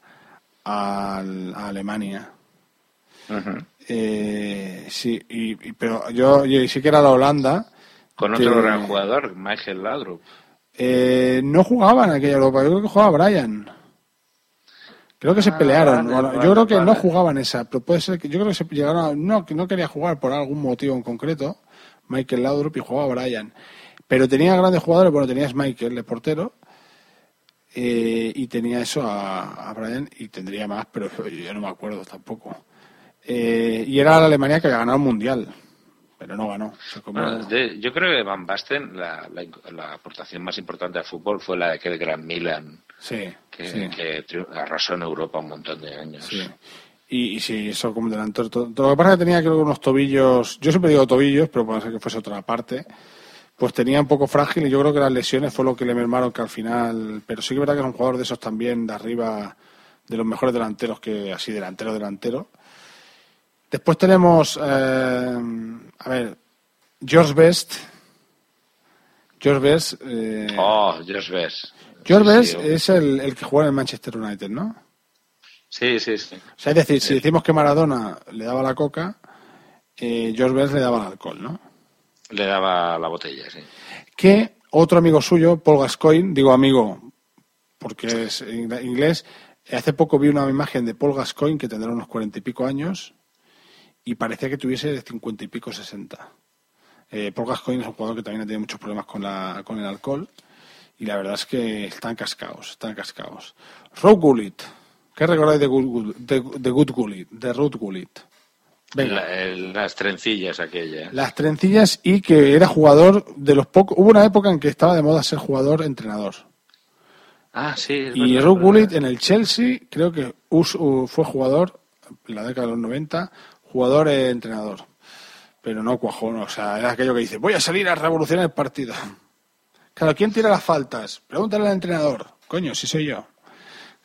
a- a Alemania. Eh, sí, y, y- pero yo, yo sí que era la Holanda. Con que, otro gran jugador, Michael Laudrup. eh, no jugaba en aquella Europa, yo creo que jugaba Brian. Creo que se Ah, pelearon. vale, yo creo que no jugaban esa, pero puede ser que yo creo que se llegaron a, no que no quería jugar por algún motivo en concreto. Michael Laudrup y jugaba Brian. Pero tenía grandes jugadores, bueno, tenías Michael de portero eh, y tenía eso a, a Brian y tendría más, pero yo no me acuerdo tampoco. Eh, y era la Alemania que ganó el mundial, pero no ganó. Bueno, de- yo creo que Van Basten, la, la- la aportación más importante al fútbol fue la de aquel gran Milan, sí, que, sí. que triu- arrasó en Europa un montón de años. Sí. Y, y sí, eso como delantero. Todo, todo lo que pasa es que tenía creo que unos tobillos, yo siempre digo tobillos, pero puede ser que fuese otra parte, pues tenía un poco frágil y yo creo que las lesiones fue lo que le mermaron que al final, pero sí que es verdad que es un jugador de esos también de arriba, de los mejores delanteros que así delantero delantero. Después tenemos, eh, a ver, George Best. George Best. eh, Oh, George Best. George Sí, Best sí, es el, el que juega en el Manchester United, ¿no? Sí, sí, sí. O sea, es decir, si decimos que Maradona le daba la coca, eh, George Best le daba el alcohol, ¿no? Le daba la botella, sí. Que otro amigo suyo, Paul Gascoigne, digo amigo porque es in- inglés, hace poco vi una imagen de Paul Gascoigne que tendrá unos cuarenta y pico años y parecía que tuviese de cincuenta y pico, sesenta. Eh, Paul Gascoigne es un jugador que también ha tenido muchos problemas con, la, con el alcohol y la verdad es que están cascados, están cascados. Rob Gullit, ¿qué recordáis de Good, de, de Good Gullit, de Ruth Gullit? Venga. La- el- las trencillas aquellas. Las trencillas y que era jugador de los pocos. Hubo una época en que estaba de moda ser jugador-entrenador. Ah, sí. es Y verdad, es Gullit en el Chelsea, creo que us- u- fue jugador, en la década de los 90, jugador-entrenador. Pero no cuajó, no, o sea, era aquello que dice: Voy a salir a revolucionar el partido. Claro, ¿quién tira las faltas? Pregúntale al entrenador. Coño, si soy yo.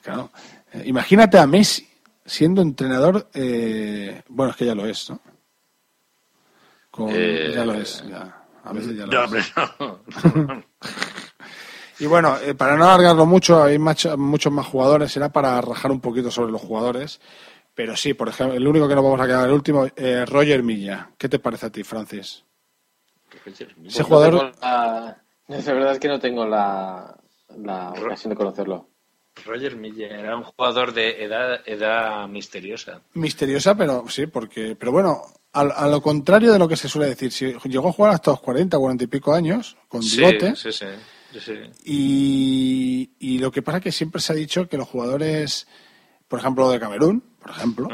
Claro. Eh, imagínate a Messi siendo entrenador. eh, bueno, es que ya lo es, ¿no? Con- Eh, ya lo es, ya. A veces ya lo No, es. no. <laughs> Y bueno, eh, para no alargarlo mucho, hay muchos más jugadores, será para rajar un poquito sobre los jugadores. Pero sí, por ejemplo, el único que nos vamos a quedar, el último, eh, Roger Milla. ¿Qué te parece a ti, Francis? Ese Pues no jugador, tengo la- verdad es que no tengo la, la ocasión de conocerlo. Roger Miller era un jugador de edad, edad misteriosa. misteriosa, pero sí, porque, pero bueno, a, a lo contrario de lo que se suele decir, si llegó a jugar hasta los 40, 40 y pico años, con Sí, bigote, sí, sí, sí, sí. y, y lo que pasa es que siempre se ha dicho que los jugadores, por ejemplo, de Camerún, por ejemplo,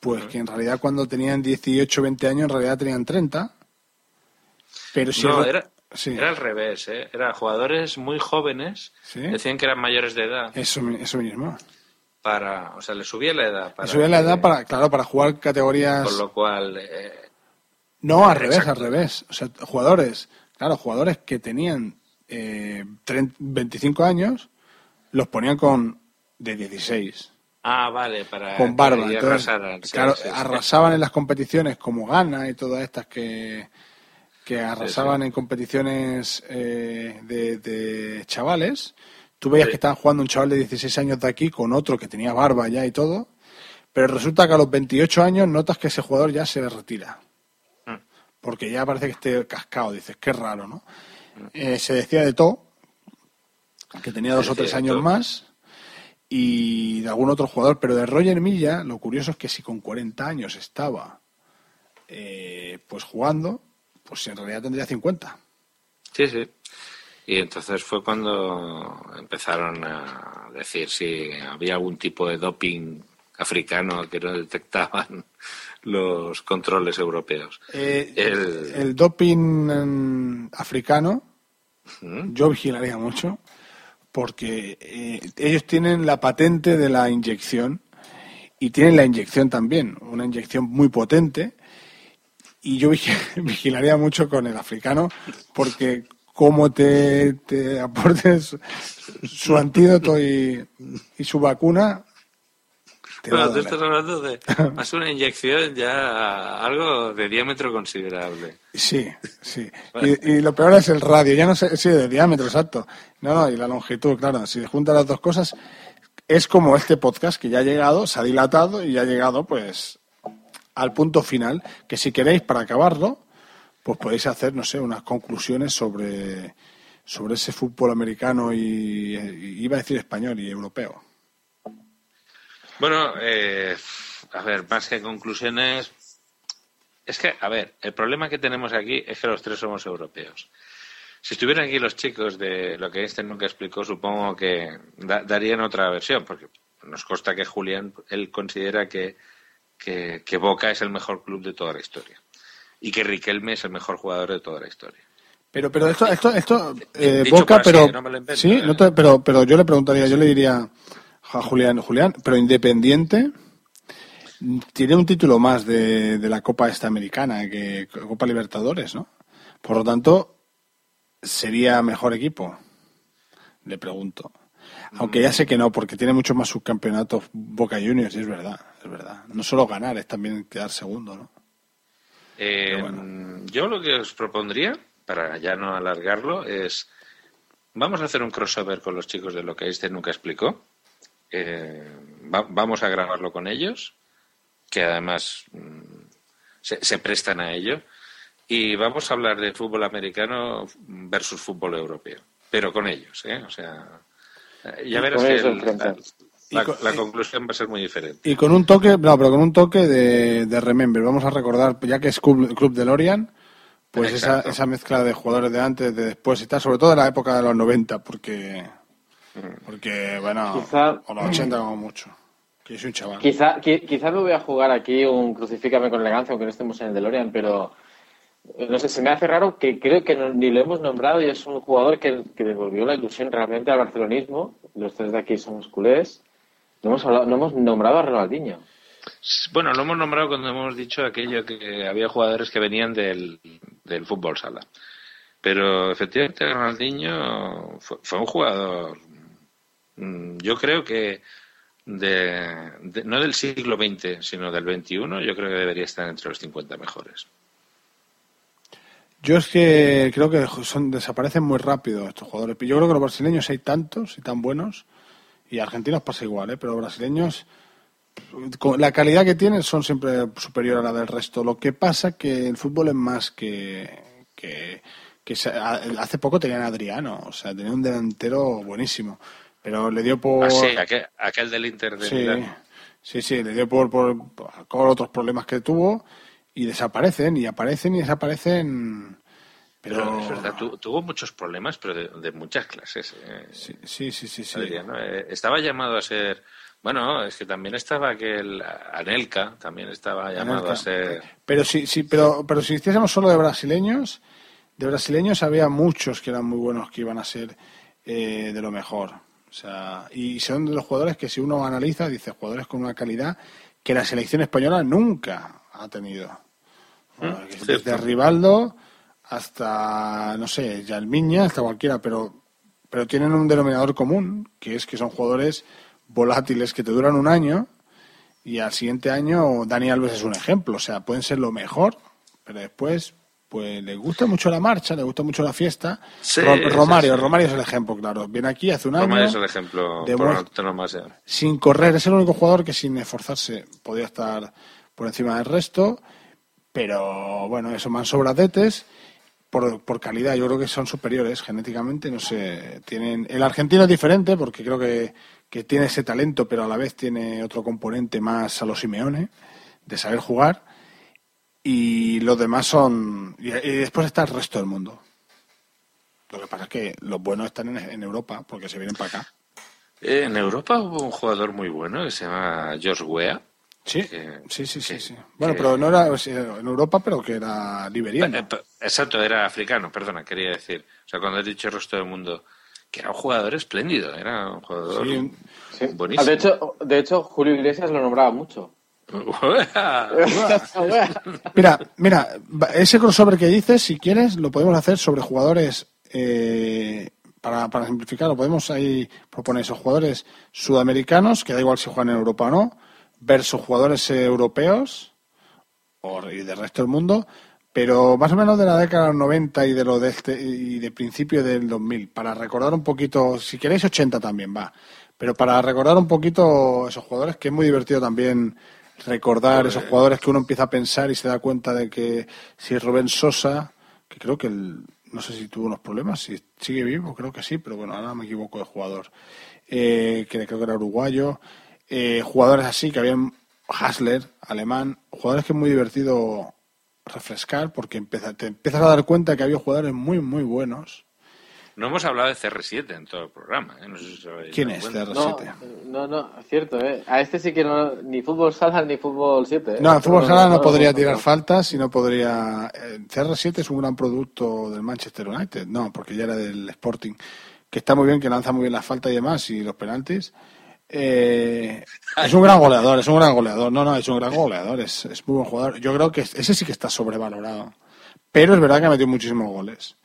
pues que en realidad cuando tenían 18, 20 años, en realidad tenían 30. Pero si No, era, sí, era al revés, ¿eh? Eran jugadores muy jóvenes, Sí. decían que eran mayores de edad, eso, eso mismo. para, o sea, le subía la edad. Para Subían la que- edad para, claro, para jugar categorías. Con lo cual, eh, No, al revés, Exacto. al revés. O sea, jugadores, claro, jugadores que tenían eh, 30 25 años, los ponían con de 16, ah, vale, para con barba. que Entonces, arrasaran, sí, claro, sí, sí. arrasaban en las competiciones como Ghana y todas estas que, que arrasaban en competiciones eh, de, de chavales. Tú veías que estaban jugando un chaval de 16 años de aquí con otro que tenía barba ya y todo, pero resulta que a los 28 años notas que ese jugador ya se retira. Mm. Porque ya parece que esté cascado, dices, qué raro, ¿no? Eh, se decía de todo, que tenía dos o tres años más, y de algún otro jugador, pero de Roger Milla, lo curioso es que si con 40 años estaba eh, pues jugando, pues en realidad tendría 50. Sí, sí. Y entonces fue cuando empezaron a decir si había algún tipo de doping africano que no detectaban <laughs> los controles europeos. Eh, El- el doping africano, ¿Mm? yo vigilaría mucho, porque eh, ellos tienen la patente de la inyección y tienen la inyección también, una inyección muy potente. Y yo vigi- <laughs> vigilaría mucho con el africano, porque como te, te aporte su, antídoto y su vacuna, Bueno, tú estás hablando de <laughs> más una inyección ya algo de diámetro considerable. Sí, sí. <laughs> Y, y lo peor es el radio, ya no sé, sí, de diámetro, exacto. No, no, y la longitud, claro. Si juntas las dos cosas, es como este podcast que ya ha llegado, se ha dilatado y ya ha llegado, pues, al punto final, que si queréis, para acabarlo, pues podéis hacer, no sé, unas conclusiones sobre, sobre ese fútbol americano y, y iba a decir español y europeo. Bueno, eh, a ver, más que conclusiones, es que, a ver, el problema que tenemos aquí es que los tres somos europeos. Si estuvieran aquí los chicos de lo que Einstein nunca explicó, supongo que da- darían otra versión, porque nos consta que Julián, él considera que, que, que Boca es el mejor club de toda la historia y que Riquelme es el mejor jugador de toda la historia. Pero, pero esto, esto, esto, eh, Boca, así, pero, no invento, sí, ¿eh? no te- pero, pero yo le preguntaría, yo le diría a Julián, Julián, pero Independiente tiene un título más de, de la Copa esta americana que Copa Libertadores, ¿no? Por lo tanto, sería mejor equipo. Le pregunto. Aunque ya sé que no, porque tiene muchos más subcampeonatos Boca Juniors, y es verdad, es verdad. No solo ganar, es también quedar segundo, ¿no? Eh, Yo lo que os propondría, para ya no alargarlo, es vamos a hacer un crossover con los chicos de lo que Einstein nunca explicó. Eh, va- vamos a grabarlo con ellos, que además mm, se, se prestan a ello. Y vamos a hablar de fútbol americano versus fútbol europeo, pero con ellos, ¿eh? O sea, eh, ya verás que el- la, Y con- la conclusión va a ser muy diferente. Y con un toque, no, pero con un toque de, de Remember. Vamos a recordar, ya que es Club, Club de Lorian, pues esa, Exacto. esa mezcla de jugadores de antes, de después y tal, sobre todo de la época de los 90, porque, porque bueno, Quizá- o los 80 como mucho. Que soy un chaval. Quizá, qui- quizá me voy a jugar aquí un crucifícame con elegancia, aunque no estemos en el DeLorean, pero eh, no sé, se me hace raro que creo que no- ni lo hemos nombrado y es un jugador que, que devolvió la ilusión realmente al barcelonismo. Los tres de aquí somos culés. No hemos, hablado- no hemos nombrado a Ronaldinho. Bueno, lo hemos nombrado cuando hemos dicho aquello que había jugadores que venían del, del fútbol sala. Pero efectivamente Ronaldinho fue, fue un jugador, yo creo que de, no del siglo XX, sino del XXI, yo creo que debería estar entre los 50 mejores. Yo es que creo que son, desaparecen muy rápido estos jugadores. Yo creo que los brasileños hay tantos y tan buenos, y argentinos pasa igual, ¿eh? pero los brasileños, la calidad que tienen son siempre superior a la del resto. Lo que pasa que el fútbol es más que... que, que hace poco tenían Adriano, o sea, tenía un delantero buenísimo, pero le dio por... Ah, sí, aquel, aquel del Inter de Sí, Milán. sí, sí, le dio por, por, por otros problemas que tuvo y desaparecen y aparecen y desaparecen. Pero, Pero, es verdad, tu- tuvo muchos problemas, pero de, de muchas clases. eh, sí, sí, sí, sí. sí. Adriano, eh, estaba llamado a ser. Bueno, es que también estaba aquel Anelka, también estaba llamado Anelka. a ser. Pero sí, sí, pero, pero si hiciésemos solo de brasileños, de brasileños había muchos que eran muy buenos que iban a ser eh, de lo mejor. O sea, y son de los jugadores que si uno analiza, dice jugadores con una calidad que la selección española nunca ha tenido. Bueno, que desde cierto. Rivaldo hasta, no sé, Yalmiña, hasta cualquiera, pero, pero tienen un denominador común, que es que son jugadores volátiles que te duran un año y al siguiente año Dani Alves es un ejemplo. O sea, pueden ser lo mejor, pero después pues le gusta mucho la marcha, le gusta mucho la fiesta. Sí, Ro- sí, Romario, sí. Romario es el ejemplo, claro. Viene aquí hace un año Romario es el ejemplo de por antonomasia. sin correr. Es el único jugador que sin esforzarse podía estar por encima del resto. Pero bueno, eso más sobradetes por, por calidad. Yo creo que son superiores genéticamente. No sé, tienen. El argentino es diferente porque creo que, que tiene ese talento, pero a la vez tiene otro componente más a los Simeone de saber jugar. Y los demás son. Y, y después está el resto del mundo. Lo que pasa es que los buenos están en, en Europa porque se vienen para acá. Eh, en Europa hubo un jugador muy bueno que se llama George Weah. Sí, que- sí, sí, sí, que- sí. Bueno, que- pero no era en Europa, pero que era liberiano. Eh, pe- Exacto, era africano, perdona, quería decir. O sea, cuando has dicho el resto del mundo, que era un jugador espléndido, era un jugador Sí. Sí. buenísimo. Ah, de, hecho, de hecho, Julio Iglesias lo nombraba mucho. <laughs> Mira, mira, ese crossover que dices, si quieres, lo podemos hacer sobre jugadores eh, para, para simplificarlo, podemos ahí proponer. Esos jugadores sudamericanos, que da igual si juegan en Europa o no, versus jugadores europeos y del resto del mundo, pero más o menos de la década de los 90 y de lo de este y de principio del 2000, para recordar un poquito, si queréis 80 también va, pero para recordar un poquito esos jugadores que es muy divertido también recordar esos jugadores que uno empieza a pensar y se da cuenta de que si es Rubén Sosa, que creo que el, no sé si tuvo unos problemas, si sigue vivo, creo que sí, pero bueno, ahora me equivoco de jugador, eh, que creo que era uruguayo, eh, jugadores así que habían Hasler, alemán, jugadores que es muy divertido refrescar porque empieza, te empiezas a dar cuenta que había jugadores muy, muy buenos. No hemos hablado de CR7 en todo el programa. ¿eh? No sé si se ¿Quién es cuenta. CR7? No, no, cierto, ¿eh? A este sí que no, ni fútbol sala ni fútbol 7. ¿eh? No, el fútbol sala no podría no, tirar no. faltas y no podría. eh, CR7 es un gran producto del Manchester United, no, porque ya era del Sporting, que está muy bien, que lanza muy bien las faltas y demás y los penaltis. Eh, es un gran goleador, es un gran goleador. No, no, es un gran goleador, es, es muy buen jugador. Yo creo que ese sí que está sobrevalorado. Pero es verdad que ha metido muchísimos goles.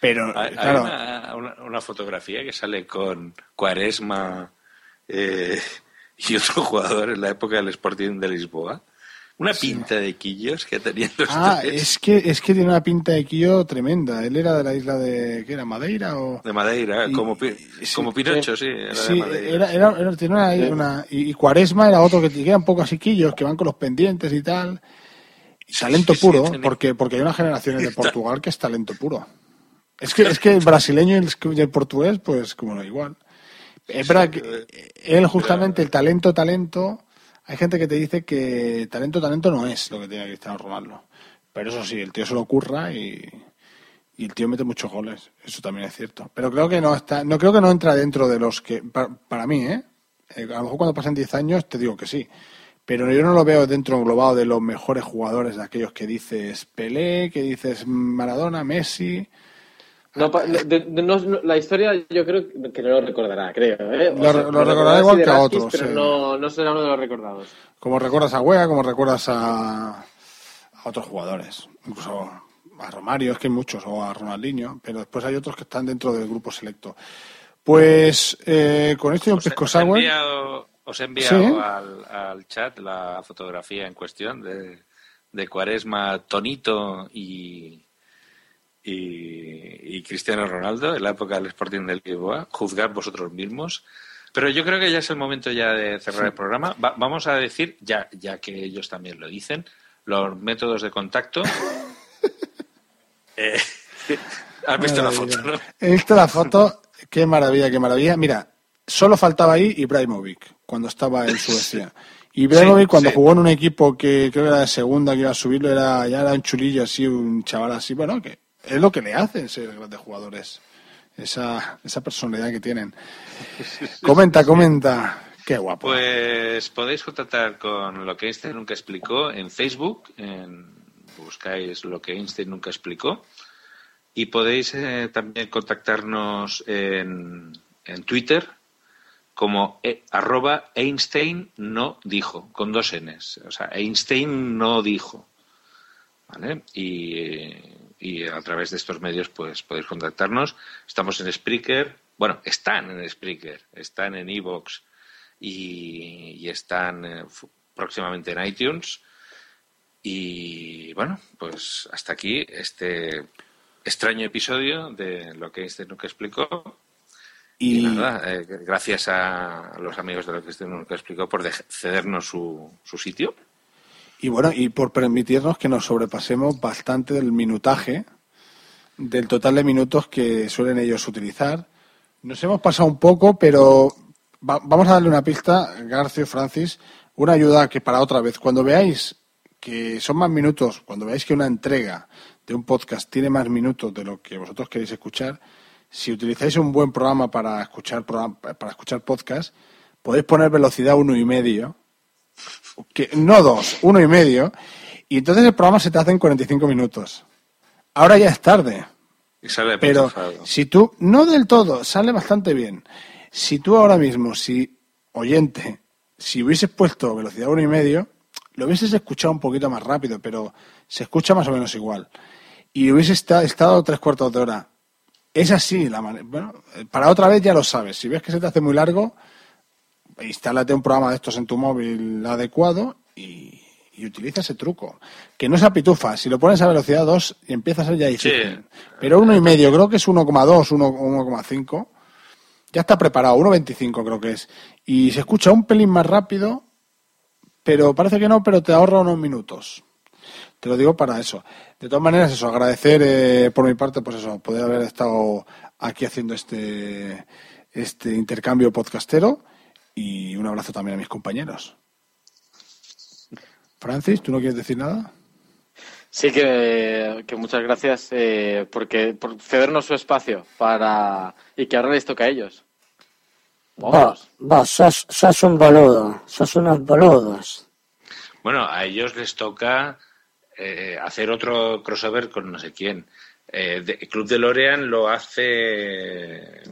Pero, Hay, una, una- una fotografía que sale con Cuaresma eh, y otro jugador en la época del Sporting de Lisboa. Una pinta de quillos que tenían los Ah, tres. es que, es que tiene una pinta de Quillo tremenda. Él era de la isla de. ¿Qué era? ¿Madeira? O... De Madeira, Y- como, Pi- como Pinocho, sí. Era de Sí, Madeira. era, era, era- tenía una, una- y, y Cuaresma era otro que, era un poco así quillos, que van con los pendientes y tal. Y talento sí, puro, tenía- porque, porque hay unas generaciones de Portugal que es talento puro. Es que, es que el brasileño y el, y el portugués, pues como no, igual. Es verdad que él justamente, el talento, talento, hay gente que te dice que talento, talento no es lo que tiene Cristiano Ronaldo. Pero eso sí, el tío se lo ocurra y, y el tío mete muchos goles. Eso también es cierto. Pero creo que no está, no creo que no entra dentro de los que, para, para mí, ¿eh? Eh, A lo mejor cuando pasen 10 años te digo que sí. Pero yo no lo veo dentro englobado de los mejores jugadores, de aquellos que dices Pelé, que dices Maradona, Messi. No, pa- de- de- no- no- la historia yo creo que no lo recordará, creo. ¿eh? Lo- lo recordará igual que a otros, Pero sí. no, no será uno de los recordados. Como recuerdas a Wea, como recuerdas a, a otros jugadores, incluso a Romario, es que hay muchos, o a Ronaldinho, pero después hay otros que están dentro del grupo selecto. Pues eh, con esto y un pisco Os he sour, enviado, os he enviado Sí. al, al chat la fotografía en cuestión de, de Cuaresma, Tonito y, y, y Cristiano Ronaldo en la época del Sporting del Lisboa. Juzgad vosotros mismos. Pero yo creo que ya es el momento ya de cerrar el programa. Va- vamos a decir, ya, ya que ellos también lo dicen, los métodos de contacto. <laughs> Eh, <laughs> Has visto la foto, ¿no? he visto la foto, qué maravilla, qué maravilla. Mira, solo faltaba ahí Ibrahimovic, cuando estaba en Suecia. <laughs> Ibrahimovic, Sí, cuando sí. jugó en un equipo que creo que era de segunda, que iba a subirlo, era, ya era un chulillo así, un chaval así, bueno, que es lo que le hacen ser grandes jugadores. Esa, esa personalidad que tienen. <laughs> Comenta, comenta. Qué guapo. Pues podéis contactar con lo que Einstein nunca explicó en Facebook, en, buscáis lo que Einstein nunca explicó, y podéis eh, también contactarnos en, en Twitter como eh, arroba Einstein no dijo, con dos Ns. O sea, Einstein no dijo. ¿Vale? Y, y a través de estos medios pues podéis contactarnos. Estamos en Spreaker. Bueno, están en Spreaker, están en Evox y, y están eh, próximamente en iTunes. Y bueno, pues hasta aquí este extraño episodio de lo que este nunca explicó. Y, Y- nada, eh, gracias a los amigos de lo que este nunca explicó por cedernos su, su sitio. Y bueno, y por permitirnos que nos sobrepasemos bastante del minutaje, del total de minutos que suelen ellos utilizar. Nos hemos pasado un poco, pero va- vamos a darle una pista, Garcio Francis, una ayuda que para otra vez. Cuando veáis que son más minutos, cuando veáis que una entrega de un podcast tiene más minutos de lo que vosotros queréis escuchar, si utilizáis un buen programa para escuchar para escuchar podcast, podéis poner velocidad uno y medio que, no dos, uno y medio, y entonces el programa se te hace en 45 minutos. Ahora ya es tarde, Y sale pero si tú, no del todo, sale bastante bien. Si tú ahora mismo, si oyente, si hubieses puesto velocidad uno y medio, lo hubieses escuchado un poquito más rápido, pero se escucha más o menos igual. Y hubiese esta- estado tres cuartos de hora Es así la manera. Bueno, para otra vez ya lo sabes. Si ves que se te hace muy largo, instálate un programa de estos en tu móvil adecuado y, y utiliza ese truco. Que no es a pitufa. Si lo pones a velocidad 2 y empieza a ser ya difícil. Pero uno y medio, creo que es 1,2, 1, 1,5. Ya está preparado, 1,25 creo que es. Y se escucha un pelín más rápido, pero parece que no, pero te ahorra unos minutos. Te lo digo para eso. De todas maneras, eso, agradecer eh, por mi parte, pues eso, poder haber estado aquí haciendo este, este intercambio podcastero y un abrazo también a mis compañeros. Francis, ¿tú no quieres decir nada? Sí, que, que muchas gracias eh, porque, por cedernos su espacio para y que ahora les toca a ellos. Vos, vos sos, sos un boludo, sos unos boludos. Bueno, a ellos les toca eh, hacer otro crossover con no sé quién. Eh, de- Club de Lorean lo hace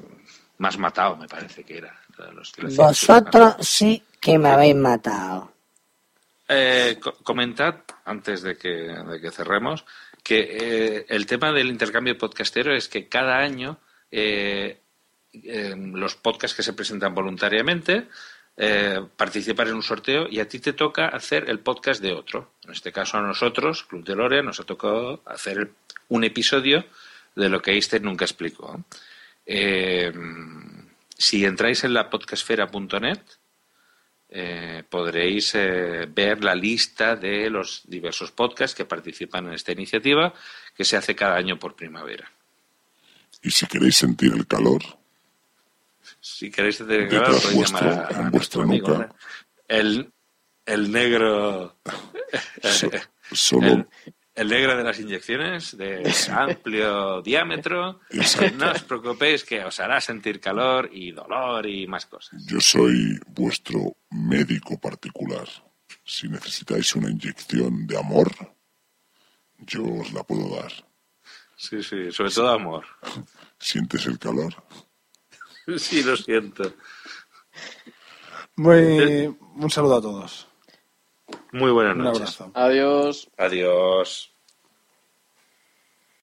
más matado, me parece que era. Los. Vosotros sí que me habéis matado. Eh, co- comentad, antes de que, de que cerremos, que eh, el tema del intercambio podcastero es que cada año eh, eh, los podcasts que se presentan voluntariamente participan en un sorteo y a ti te toca hacer el podcast de otro. En este caso a nosotros, Club de Lorea, nos ha tocado hacer un episodio de lo que Einstein nunca explicó. Eh, si entráis en la podcastfera.net, eh, podréis eh, ver la lista de los diversos podcasts que participan en esta iniciativa que se hace cada año por primavera. Y si queréis sentir el calor, Si queréis tener Detrás claro, podéis vuestro, llamar a, a nuestro amigo, nuca. ¿eh? el, el negro <laughs> So- solo- el, el negro de las inyecciones de <laughs> amplio diámetro. Exacto. No os preocupéis que os hará sentir calor y dolor y más cosas. yo soy vuestro médico particular. Si necesitáis una inyección de amor, yo os la puedo dar. Sí, sí, sobre todo amor. <laughs> ¿Sientes el calor? <laughs> Sí, lo siento. Muy, un saludo a todos. Muy buenas Un noches. abrazo. Adiós. Adiós.